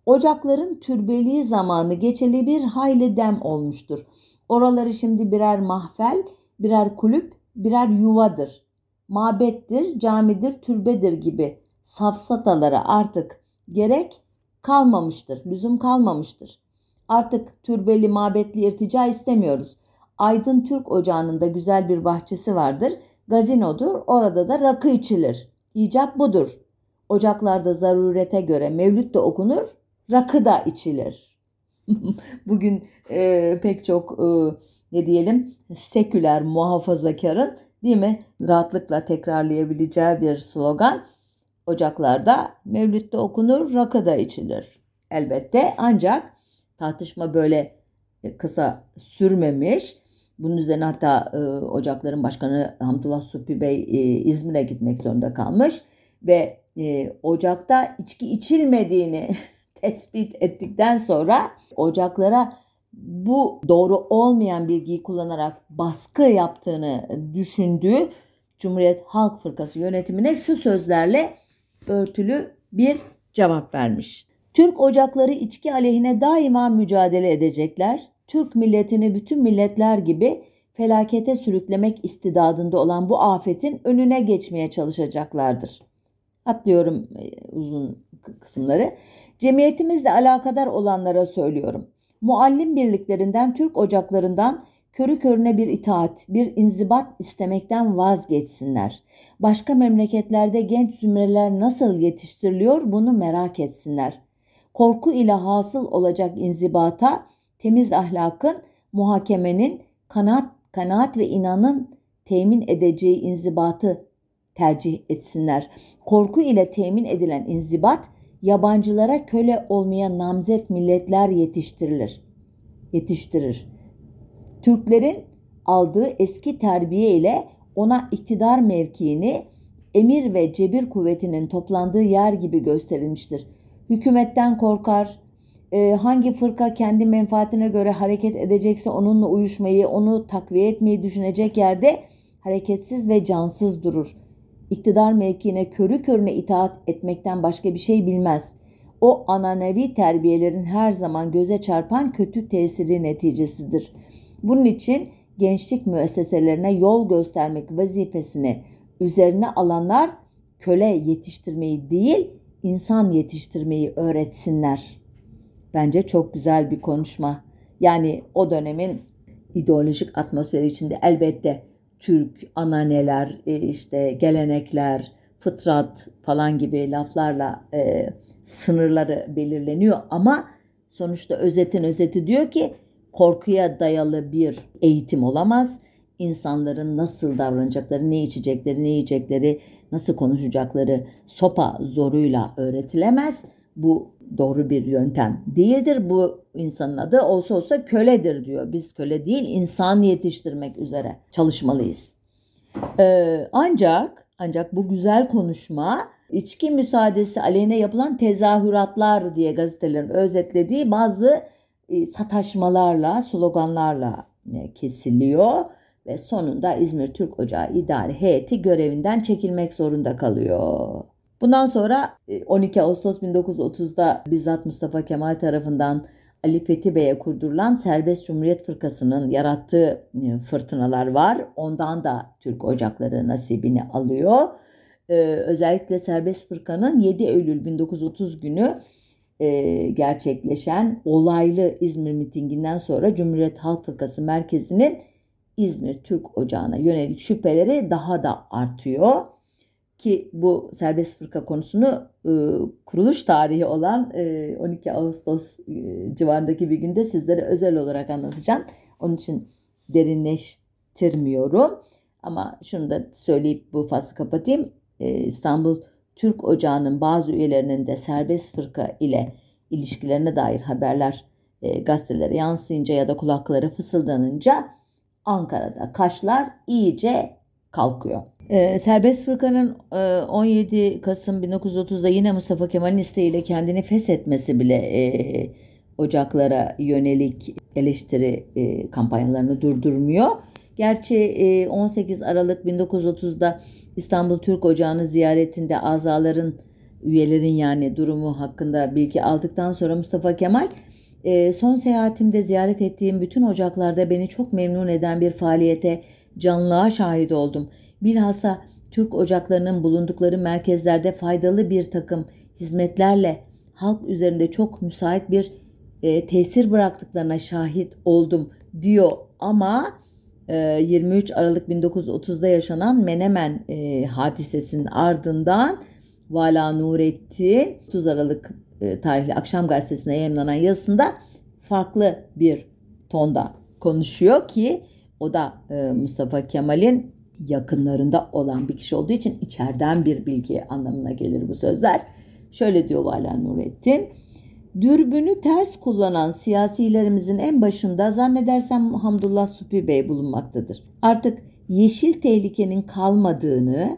Ocakların türbeliği zamanı geçeli bir hayli dem olmuştur. Oraları şimdi birer mahfel, birer kulüp, birer yuvadır. Mabettir, camidir, türbedir gibi safsatalara artık gerek kalmamıştır, lüzum kalmamıştır. Artık türbeli mabetli irtica istemiyoruz. Aydın Türk Ocağı'nın da güzel bir bahçesi vardır. Gazinodur. Orada da rakı içilir. İcap budur. Ocaklarda zarurete göre mevlüt de okunur, rakı da içilir. <laughs> Bugün e, pek çok e, ne diyelim seküler muhafazakarın değil mi? Rahatlıkla tekrarlayabileceği bir slogan. Ocaklarda mevlütte okunur, rakı da içilir. Elbette ancak tartışma böyle kısa sürmemiş. Bunun üzerine hatta e, Ocakların Başkanı Hamdullah Supi Bey e, İzmir'e gitmek zorunda kalmış ve e, Ocak'ta içki içilmediğini <laughs> tespit ettikten sonra Ocaklara bu doğru olmayan bilgiyi kullanarak baskı yaptığını düşündüğü Cumhuriyet Halk Fırkası yönetimine şu sözlerle örtülü bir cevap vermiş. Türk ocakları içki aleyhine daima mücadele edecekler. Türk milletini bütün milletler gibi felakete sürüklemek istidadında olan bu afetin önüne geçmeye çalışacaklardır. Atlıyorum e, uzun kısımları. Cemiyetimizle alakadar olanlara söylüyorum. Muallim birliklerinden, Türk ocaklarından körü körüne bir itaat, bir inzibat istemekten vazgeçsinler. Başka memleketlerde genç zümreler nasıl yetiştiriliyor bunu merak etsinler. Korku ile hasıl olacak inzibata, temiz ahlakın, muhakemenin, kanaat, kanaat ve inanın temin edeceği inzibatı tercih etsinler. Korku ile temin edilen inzibat, yabancılara köle olmaya namzet milletler yetiştirilir. Yetiştirir. Türklerin aldığı eski terbiye ile ona iktidar mevkiini emir ve cebir kuvvetinin toplandığı yer gibi gösterilmiştir. Hükümetten korkar, e, hangi fırka kendi menfaatine göre hareket edecekse onunla uyuşmayı, onu takviye etmeyi düşünecek yerde hareketsiz ve cansız durur. İktidar mevkiine körü körüne itaat etmekten başka bir şey bilmez. O ananevi terbiyelerin her zaman göze çarpan kötü tesiri neticesidir. Bunun için gençlik müesseselerine yol göstermek vazifesini üzerine alanlar köle yetiştirmeyi değil, insan yetiştirmeyi öğretsinler. Bence çok güzel bir konuşma. Yani o dönemin ideolojik atmosferi içinde elbette Türk ananeler, e, işte gelenekler, fıtrat falan gibi laflarla e, sınırları belirleniyor ama sonuçta özetin özeti diyor ki korkuya dayalı bir eğitim olamaz. İnsanların nasıl davranacakları, ne içecekleri, ne yiyecekleri, nasıl konuşacakları sopa zoruyla öğretilemez. Bu doğru bir yöntem değildir. Bu insanın adı olsa olsa köledir diyor. Biz köle değil insan yetiştirmek üzere çalışmalıyız. Ee, ancak ancak bu güzel konuşma içki müsaadesi aleyhine yapılan tezahüratlar diye gazetelerin özetlediği bazı e, sataşmalarla, sloganlarla e, kesiliyor ve sonunda İzmir Türk Ocağı İdari Heyeti görevinden çekilmek zorunda kalıyor. Bundan sonra 12 e, Ağustos 1930'da bizzat Mustafa Kemal tarafından Ali Fethi Bey'e kurdurulan Serbest Cumhuriyet Fırkası'nın yarattığı fırtınalar var. Ondan da Türk Ocakları nasibini alıyor. Özellikle Serbest Fırka'nın 7 Eylül 1930 günü e, gerçekleşen olaylı İzmir mitinginden sonra Cumhuriyet Halk Fırkası Merkezi'nin İzmir Türk Ocağı'na yönelik şüpheleri daha da artıyor. Ki bu serbest fırka konusunu e, kuruluş tarihi olan e, 12 Ağustos e, civarındaki bir günde sizlere özel olarak anlatacağım. Onun için derinleştirmiyorum. Ama şunu da söyleyip bu faslı kapatayım. E, İstanbul Türk Ocağı'nın bazı üyelerinin de serbest fırka ile ilişkilerine dair haberler e, gazetelere yansıyınca ya da kulakları fısıldanınca Ankara'da kaşlar iyice kalkıyor. E, serbest fırkanın e, 17 Kasım 1930'da yine Mustafa Kemal'in isteğiyle kendini feshetmesi bile e, ocaklara yönelik eleştiri e, kampanyalarını durdurmuyor. Gerçi e, 18 Aralık 1930'da İstanbul Türk Ocağı'nı ziyaretinde azaların, üyelerin yani durumu hakkında bilgi aldıktan sonra Mustafa Kemal e, son seyahatimde ziyaret ettiğim bütün ocaklarda beni çok memnun eden bir faaliyete canlığa şahit oldum. Bilhassa Türk ocaklarının bulundukları merkezlerde faydalı bir takım hizmetlerle halk üzerinde çok müsait bir e, tesir bıraktıklarına şahit oldum diyor. Ama 23 ee, Aralık 1930'da yaşanan Menemen e, hadisesinin ardından Vala Nurettin 30 Aralık e, tarihli Akşam Gazetesi'ne yayınlanan yazısında farklı bir tonda konuşuyor ki o da e, Mustafa Kemal'in yakınlarında olan bir kişi olduğu için içeriden bir bilgi anlamına gelir bu sözler. Şöyle diyor Valen Nurettin. Dürbünü ters kullanan siyasilerimizin en başında zannedersem Hamdullah Supi Bey bulunmaktadır. Artık yeşil tehlikenin kalmadığını,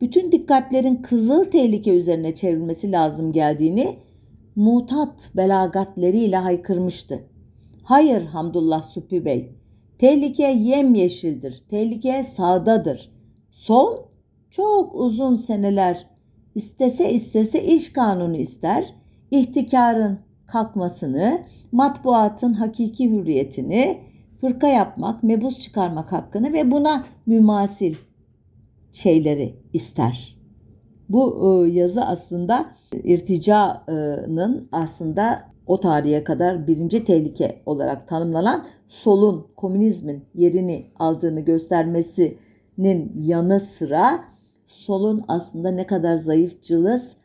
bütün dikkatlerin kızıl tehlike üzerine çevrilmesi lazım geldiğini mutat belagatleriyle haykırmıştı. Hayır Hamdullah Supi Bey, tehlike yemyeşildir, tehlike sağdadır. Sol çok uzun seneler istese istese iş kanunu ister, ihtikarın kalkmasını, matbuatın hakiki hürriyetini, fırka yapmak, mebus çıkarmak hakkını ve buna mümasil şeyleri ister. Bu e, yazı aslında irticanın aslında o tarihe kadar birinci tehlike olarak tanımlanan solun komünizmin yerini aldığını göstermesinin yanı sıra solun aslında ne kadar zayıf cılız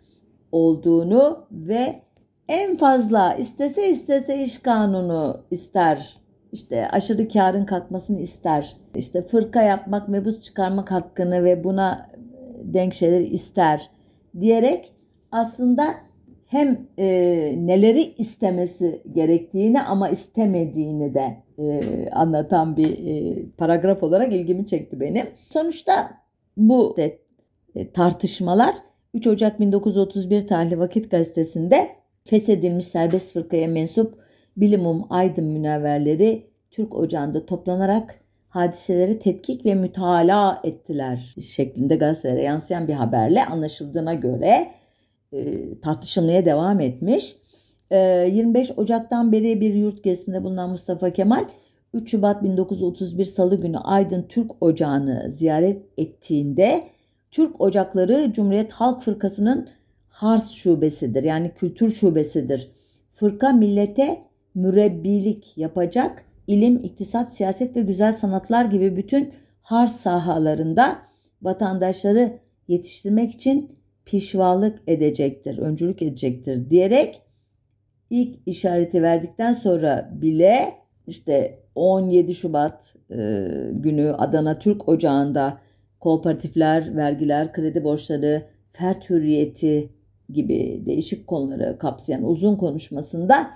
olduğunu ve en fazla istese istese iş kanunu ister. İşte aşırı karın kalkmasını ister. İşte fırka yapmak, mebus çıkarmak hakkını ve buna denk şeyler ister diyerek aslında hem e, neleri istemesi gerektiğini ama istemediğini de e, anlatan bir e, paragraf olarak ilgimi çekti benim. Sonuçta bu de, e, tartışmalar 3 Ocak 1931 tarihli Vakit Gazetesi'nde feshedilmiş serbest fırkaya mensup bilimum aydın münevverleri Türk Ocağı'nda toplanarak hadiseleri tetkik ve mütalaa ettiler şeklinde gazetelere yansıyan bir haberle anlaşıldığına göre tartışılmaya devam etmiş. E, 25 Ocak'tan beri bir yurt gezisinde bulunan Mustafa Kemal 3 Şubat 1931 Salı günü Aydın Türk Ocağı'nı ziyaret ettiğinde Türk Ocakları Cumhuriyet Halk Fırkası'nın Hars şubesidir. Yani kültür şubesidir. Fırka millete mürebbilik yapacak ilim, iktisat, siyaset ve güzel sanatlar gibi bütün Hars sahalarında vatandaşları yetiştirmek için pişvalık edecektir, öncülük edecektir diyerek ilk işareti verdikten sonra bile işte 17 Şubat e, günü Adana Türk Ocağı'nda kooperatifler, vergiler, kredi borçları, fert hürriyeti gibi değişik konuları kapsayan uzun konuşmasında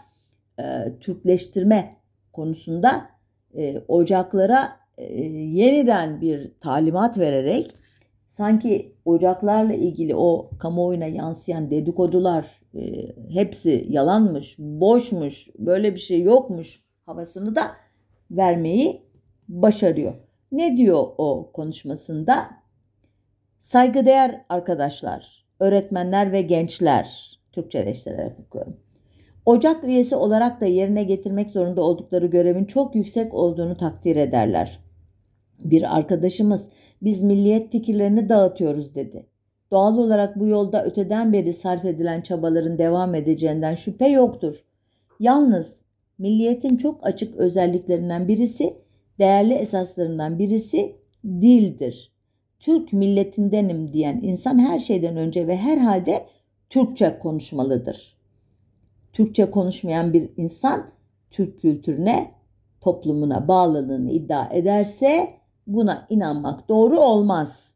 e, Türkleştirme konusunda e, ocaklara e, yeniden bir talimat vererek sanki ocaklarla ilgili o kamuoyuna yansıyan dedikodular e, hepsi yalanmış, boşmuş, böyle bir şey yokmuş havasını da vermeyi başarıyor. Ne diyor o konuşmasında? Saygıdeğer arkadaşlar, öğretmenler ve gençler, Türkçeleştirerek okuyorum. Ocak üyesi olarak da yerine getirmek zorunda oldukları görevin çok yüksek olduğunu takdir ederler. Bir arkadaşımız biz milliyet fikirlerini dağıtıyoruz dedi. Doğal olarak bu yolda öteden beri sarf edilen çabaların devam edeceğinden şüphe yoktur. Yalnız milliyetin çok açık özelliklerinden birisi, değerli esaslarından birisi dildir. Türk milletindenim diyen insan her şeyden önce ve herhalde Türkçe konuşmalıdır. Türkçe konuşmayan bir insan Türk kültürüne, toplumuna bağlılığını iddia ederse buna inanmak doğru olmaz.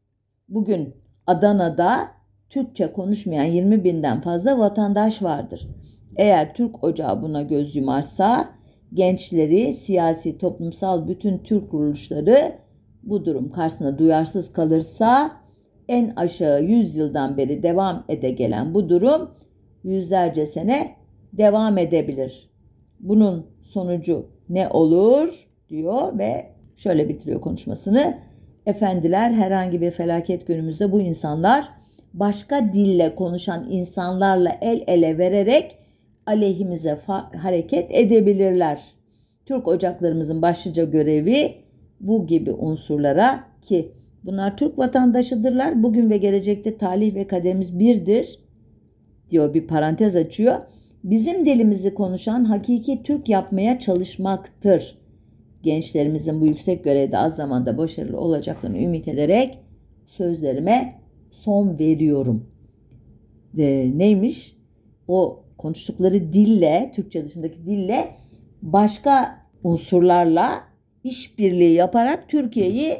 Bugün Adana'da Türkçe konuşmayan 20 binden fazla vatandaş vardır. Eğer Türk Ocağı buna göz yumarsa gençleri, siyasi, toplumsal bütün Türk kuruluşları bu durum karşısında duyarsız kalırsa en aşağı 100 yıldan beri devam ede gelen bu durum yüzlerce sene devam edebilir. Bunun sonucu ne olur diyor ve şöyle bitiriyor konuşmasını. Efendiler herhangi bir felaket günümüzde bu insanlar başka dille konuşan insanlarla el ele vererek aleyhimize hareket edebilirler. Türk ocaklarımızın başlıca görevi bu gibi unsurlara ki bunlar Türk vatandaşıdırlar. Bugün ve gelecekte talih ve kaderimiz birdir diyor bir parantez açıyor bizim dilimizi konuşan hakiki Türk yapmaya çalışmaktır. Gençlerimizin bu yüksek görevde az zamanda başarılı olacaklarını ümit ederek sözlerime son veriyorum. De, neymiş? O konuştukları dille, Türkçe dışındaki dille başka unsurlarla işbirliği yaparak Türkiye'yi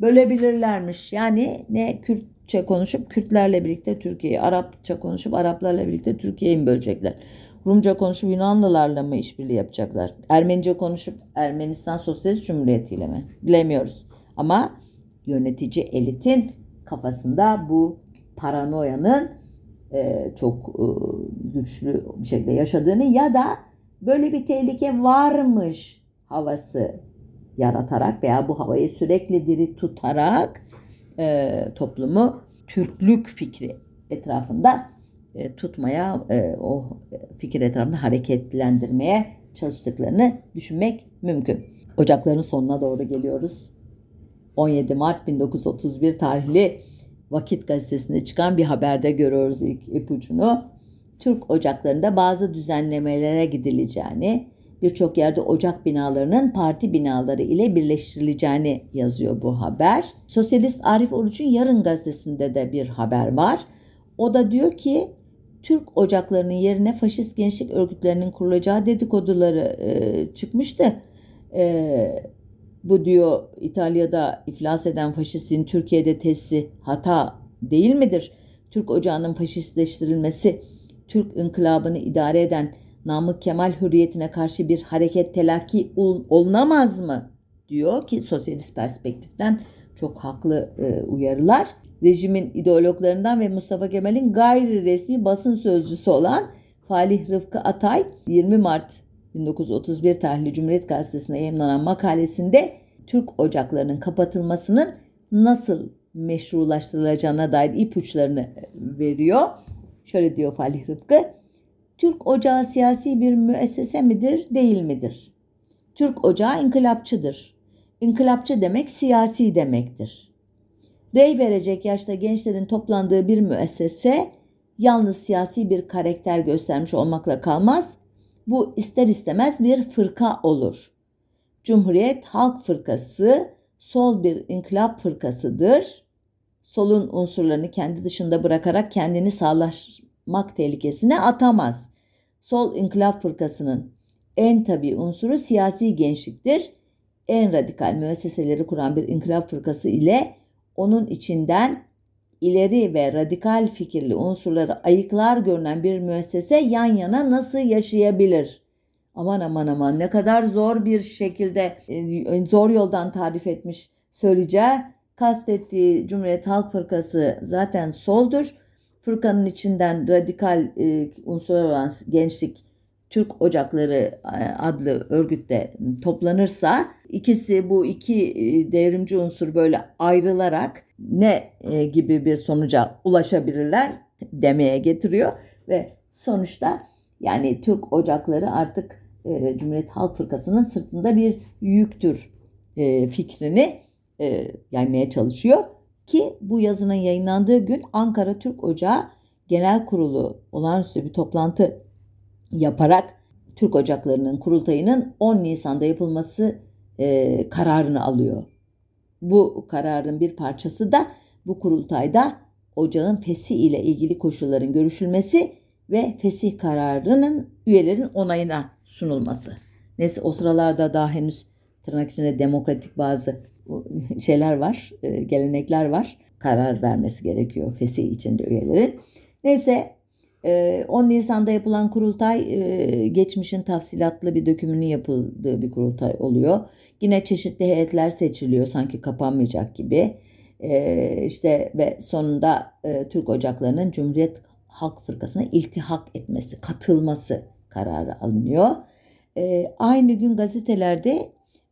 bölebilirlermiş. Yani ne Kürtçe konuşup Kürtlerle birlikte Türkiye'yi, Arapça konuşup Araplarla birlikte Türkiye'yi mi bölecekler? Rumca konuşup Yunanlılarla mı işbirliği yapacaklar? Ermenice konuşup Ermenistan Sosyalist Cumhuriyeti ile mi? Bilemiyoruz. Ama yönetici elitin kafasında bu paranoyanın e, çok e, güçlü bir şekilde yaşadığını ya da böyle bir tehlike varmış havası yaratarak veya bu havayı sürekli diri tutarak e, toplumu Türklük fikri etrafında e, tutmaya, e, o fikir etrafında hareketlendirmeye çalıştıklarını düşünmek mümkün. Ocakların sonuna doğru geliyoruz. 17 Mart 1931 tarihli Vakit gazetesinde çıkan bir haberde görüyoruz ilk ipucunu. Türk ocaklarında bazı düzenlemelere gidileceğini, birçok yerde ocak binalarının parti binaları ile birleştirileceğini yazıyor bu haber. Sosyalist Arif Oruç'un Yarın gazetesinde de bir haber var. O da diyor ki Türk ocaklarının yerine faşist gençlik örgütlerinin kurulacağı dedikoduları e, çıkmıştı. E, bu diyor İtalya'da iflas eden faşistin Türkiye'de tesisi hata değil midir? Türk ocağının faşistleştirilmesi, Türk inkılabını idare eden Namık Kemal hürriyetine karşı bir hareket telakki olunamaz mı? Diyor ki sosyalist perspektiften çok haklı e, uyarılar. Rejimin ideologlarından ve Mustafa Kemal'in gayri resmi basın sözcüsü olan Falih Rıfkı Atay 20 Mart 1931 tarihli Cumhuriyet Gazetesi'nde yayınlanan makalesinde Türk ocaklarının kapatılmasının nasıl meşrulaştırılacağına dair ipuçlarını veriyor. Şöyle diyor Falih Rıfkı. Türk Ocağı siyasi bir müessese midir, değil midir? Türk Ocağı inkılapçıdır. İnkılapçı demek siyasi demektir. Rey verecek yaşta gençlerin toplandığı bir müessese yalnız siyasi bir karakter göstermiş olmakla kalmaz, bu ister istemez bir fırka olur. Cumhuriyet Halk Fırkası sol bir inkılap fırkasıdır. Solun unsurlarını kendi dışında bırakarak kendini sağlaşmak tehlikesine atamaz. Sol inkılap fırkasının en tabi unsuru siyasi gençliktir. En radikal müesseseleri kuran bir inkılap fırkası ile onun içinden ileri ve radikal fikirli unsurları ayıklar görünen bir müessese yan yana nasıl yaşayabilir? Aman aman aman ne kadar zor bir şekilde e, zor yoldan tarif etmiş söyleyeceği kastettiği Cumhuriyet Halk Fırkası zaten soldur. Fırkanın içinden radikal e, unsurlar olan gençlik Türk Ocakları e, adlı örgütte toplanırsa ikisi bu iki e, devrimci unsur böyle ayrılarak ne e, gibi bir sonuca ulaşabilirler demeye getiriyor ve sonuçta yani Türk Ocakları artık Cumhuriyet Halk Fırkası'nın sırtında bir yüktür fikrini yaymaya çalışıyor ki bu yazının yayınlandığı gün Ankara Türk Ocağı Genel Kurulu olağanüstü bir toplantı yaparak Türk Ocakları'nın kurultayının 10 Nisan'da yapılması e, kararını alıyor. Bu kararın bir parçası da bu kurultayda ocağın fesih ile ilgili koşulların görüşülmesi ve fesih kararının üyelerin onayına sunulması. Neyse o sıralarda daha henüz tırnak içinde demokratik bazı <laughs> şeyler var, e, gelenekler var. Karar vermesi gerekiyor fesih içinde üyelerin. Neyse 10 ee, Nisan'da yapılan kurultay e, geçmişin tafsilatlı bir dökümünün yapıldığı bir kurultay oluyor. Yine çeşitli heyetler seçiliyor sanki kapanmayacak gibi. Ee, işte ve sonunda e, Türk Ocakları'nın Cumhuriyet Halk Fırkası'na iltihak etmesi, katılması kararı alınıyor. Ee, aynı gün gazetelerde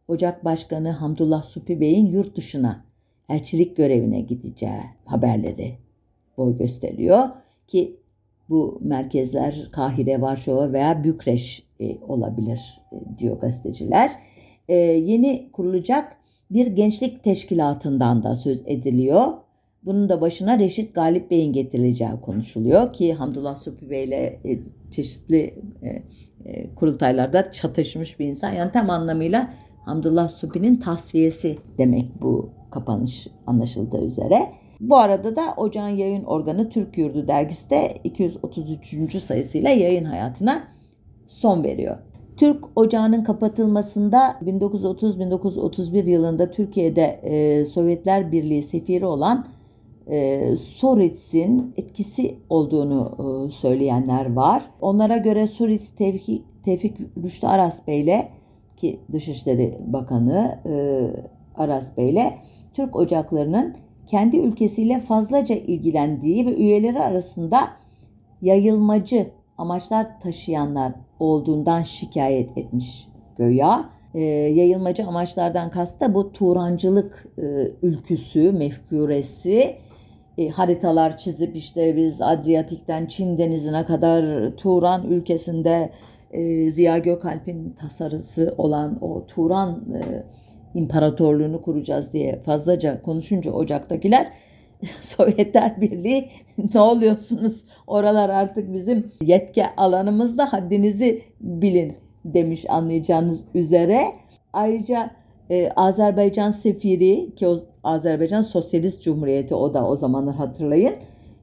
Ocak Başkanı Hamdullah Supi Bey'in yurt dışına elçilik görevine gideceği haberleri boy gösteriyor ki bu merkezler Kahire, Varşova veya Bükreş e, olabilir e, diyor gazeteciler. E, yeni kurulacak bir gençlik teşkilatından da söz ediliyor. Bunun da başına Reşit Galip Bey'in getirileceği konuşuluyor ki Hamdullah Supi Bey ile çeşitli kurultaylarda çatışmış bir insan. Yani tam anlamıyla Hamdullah Supi'nin tasfiyesi demek bu kapanış anlaşıldığı üzere. Bu arada da ocağın yayın organı Türk Yurdu dergisi de 233. sayısıyla yayın hayatına son veriyor. Türk Ocağı'nın kapatılmasında 1930-1931 yılında Türkiye'de e, Sovyetler Birliği sefiri olan e, Soritz'in etkisi olduğunu e, söyleyenler var. Onlara göre Soritz Tevfik, Tevfik Rüştü Aras Bey'le ki Dışişleri Bakanı e, Aras Bey'le Türk ocaklarının kendi ülkesiyle fazlaca ilgilendiği ve üyeleri arasında yayılmacı amaçlar taşıyanlar olduğundan şikayet etmiş göya. E, yayılmacı amaçlardan kastı bu Turancılık e, ülküsü, mefkuresi, e, haritalar çizip işte biz Adriyatik'ten Çin denizine kadar Turan ülkesinde e, Ziya Gökalp'in tasarısı olan o Turan e, imparatorluğunu kuracağız diye fazlaca konuşunca Ocak'takiler <laughs> Sovyetler Birliği <laughs> ne oluyorsunuz? Oralar artık bizim yetki alanımızda haddinizi bilin demiş anlayacağınız üzere. Ayrıca e, Azerbaycan sefiri ki o Azerbaycan Sosyalist Cumhuriyeti o da o zamanlar hatırlayın.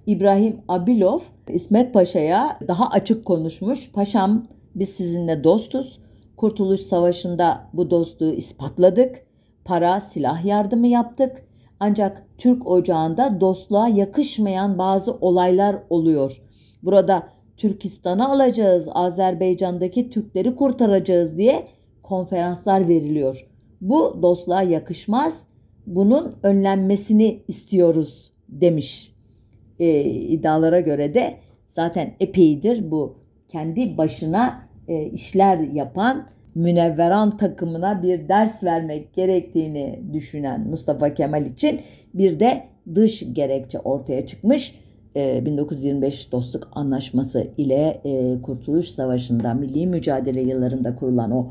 İbrahim Abilov İsmet Paşa'ya daha açık konuşmuş. Paşam biz sizinle dostuz. Kurtuluş Savaşı'nda bu dostluğu ispatladık. Para, silah yardımı yaptık. Ancak Türk ocağında dostluğa yakışmayan bazı olaylar oluyor. Burada Türkistan'ı alacağız, Azerbaycan'daki Türkleri kurtaracağız diye konferanslar veriliyor. Bu dostluğa yakışmaz. Bunun önlenmesini istiyoruz demiş. E, iddialara göre de zaten epeydir bu kendi başına e, işler yapan münevveran takımına bir ders vermek gerektiğini düşünen Mustafa Kemal için bir de dış gerekçe ortaya çıkmış. 1925 e, Dostluk Anlaşması ile e, Kurtuluş Savaşı'nda milli mücadele yıllarında kurulan o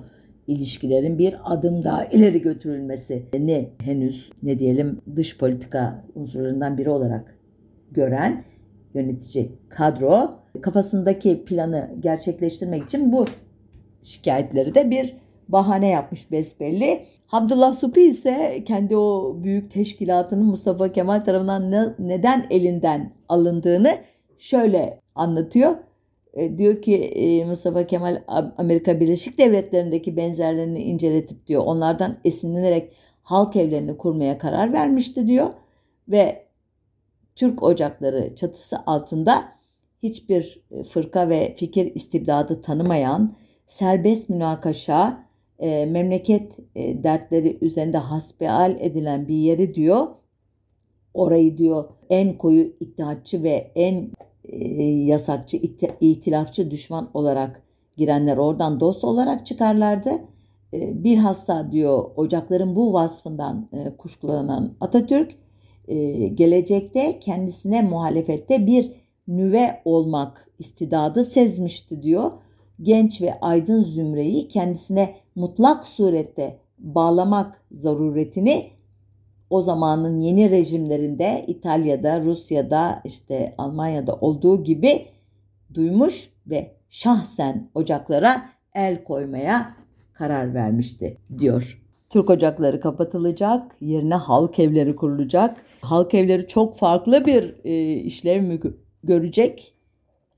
ilişkilerin bir adım daha <laughs> ileri götürülmesi ne henüz ne diyelim dış politika unsurlarından biri olarak gören yönetici kadro kafasındaki planı gerçekleştirmek için bu şikayetleri de bir bahane yapmış besbelli. Abdullah Supi ise kendi o büyük teşkilatının Mustafa Kemal tarafından ne, neden elinden alındığını şöyle anlatıyor. E, diyor ki e, Mustafa Kemal Amerika Birleşik Devletleri'ndeki benzerlerini inceletip diyor onlardan esinlenerek halk evlerini kurmaya karar vermişti diyor ve Türk ocakları çatısı altında hiçbir fırka ve fikir istibdadı tanımayan serbest münakaşa, e, memleket e, dertleri üzerinde hasbihal edilen bir yeri diyor. Orayı diyor en koyu iddiatçı ve en e, yasakçı, itilafçı düşman olarak girenler oradan dost olarak çıkarlardı. E, bilhassa diyor ocakların bu vasfından e, kuşkulanan Atatürk e, gelecekte kendisine muhalefette bir nüve olmak istidadı sezmişti diyor genç ve aydın zümreyi kendisine mutlak surette bağlamak zaruretini o zamanın yeni rejimlerinde İtalya'da, Rusya'da, işte Almanya'da olduğu gibi duymuş ve şahsen ocaklara el koymaya karar vermişti diyor. Türk ocakları kapatılacak, yerine halk evleri kurulacak. Halk evleri çok farklı bir e, işlev görecek?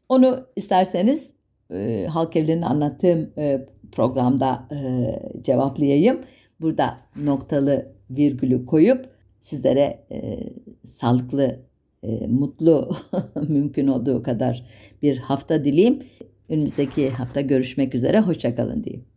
Onu isterseniz e, halk evlerini anlattığım e, programda e, cevaplayayım. Burada noktalı virgülü koyup sizlere e, sağlıklı, e, mutlu <laughs> mümkün olduğu kadar bir hafta dileyim. Önümüzdeki hafta görüşmek üzere. Hoşçakalın diyeyim.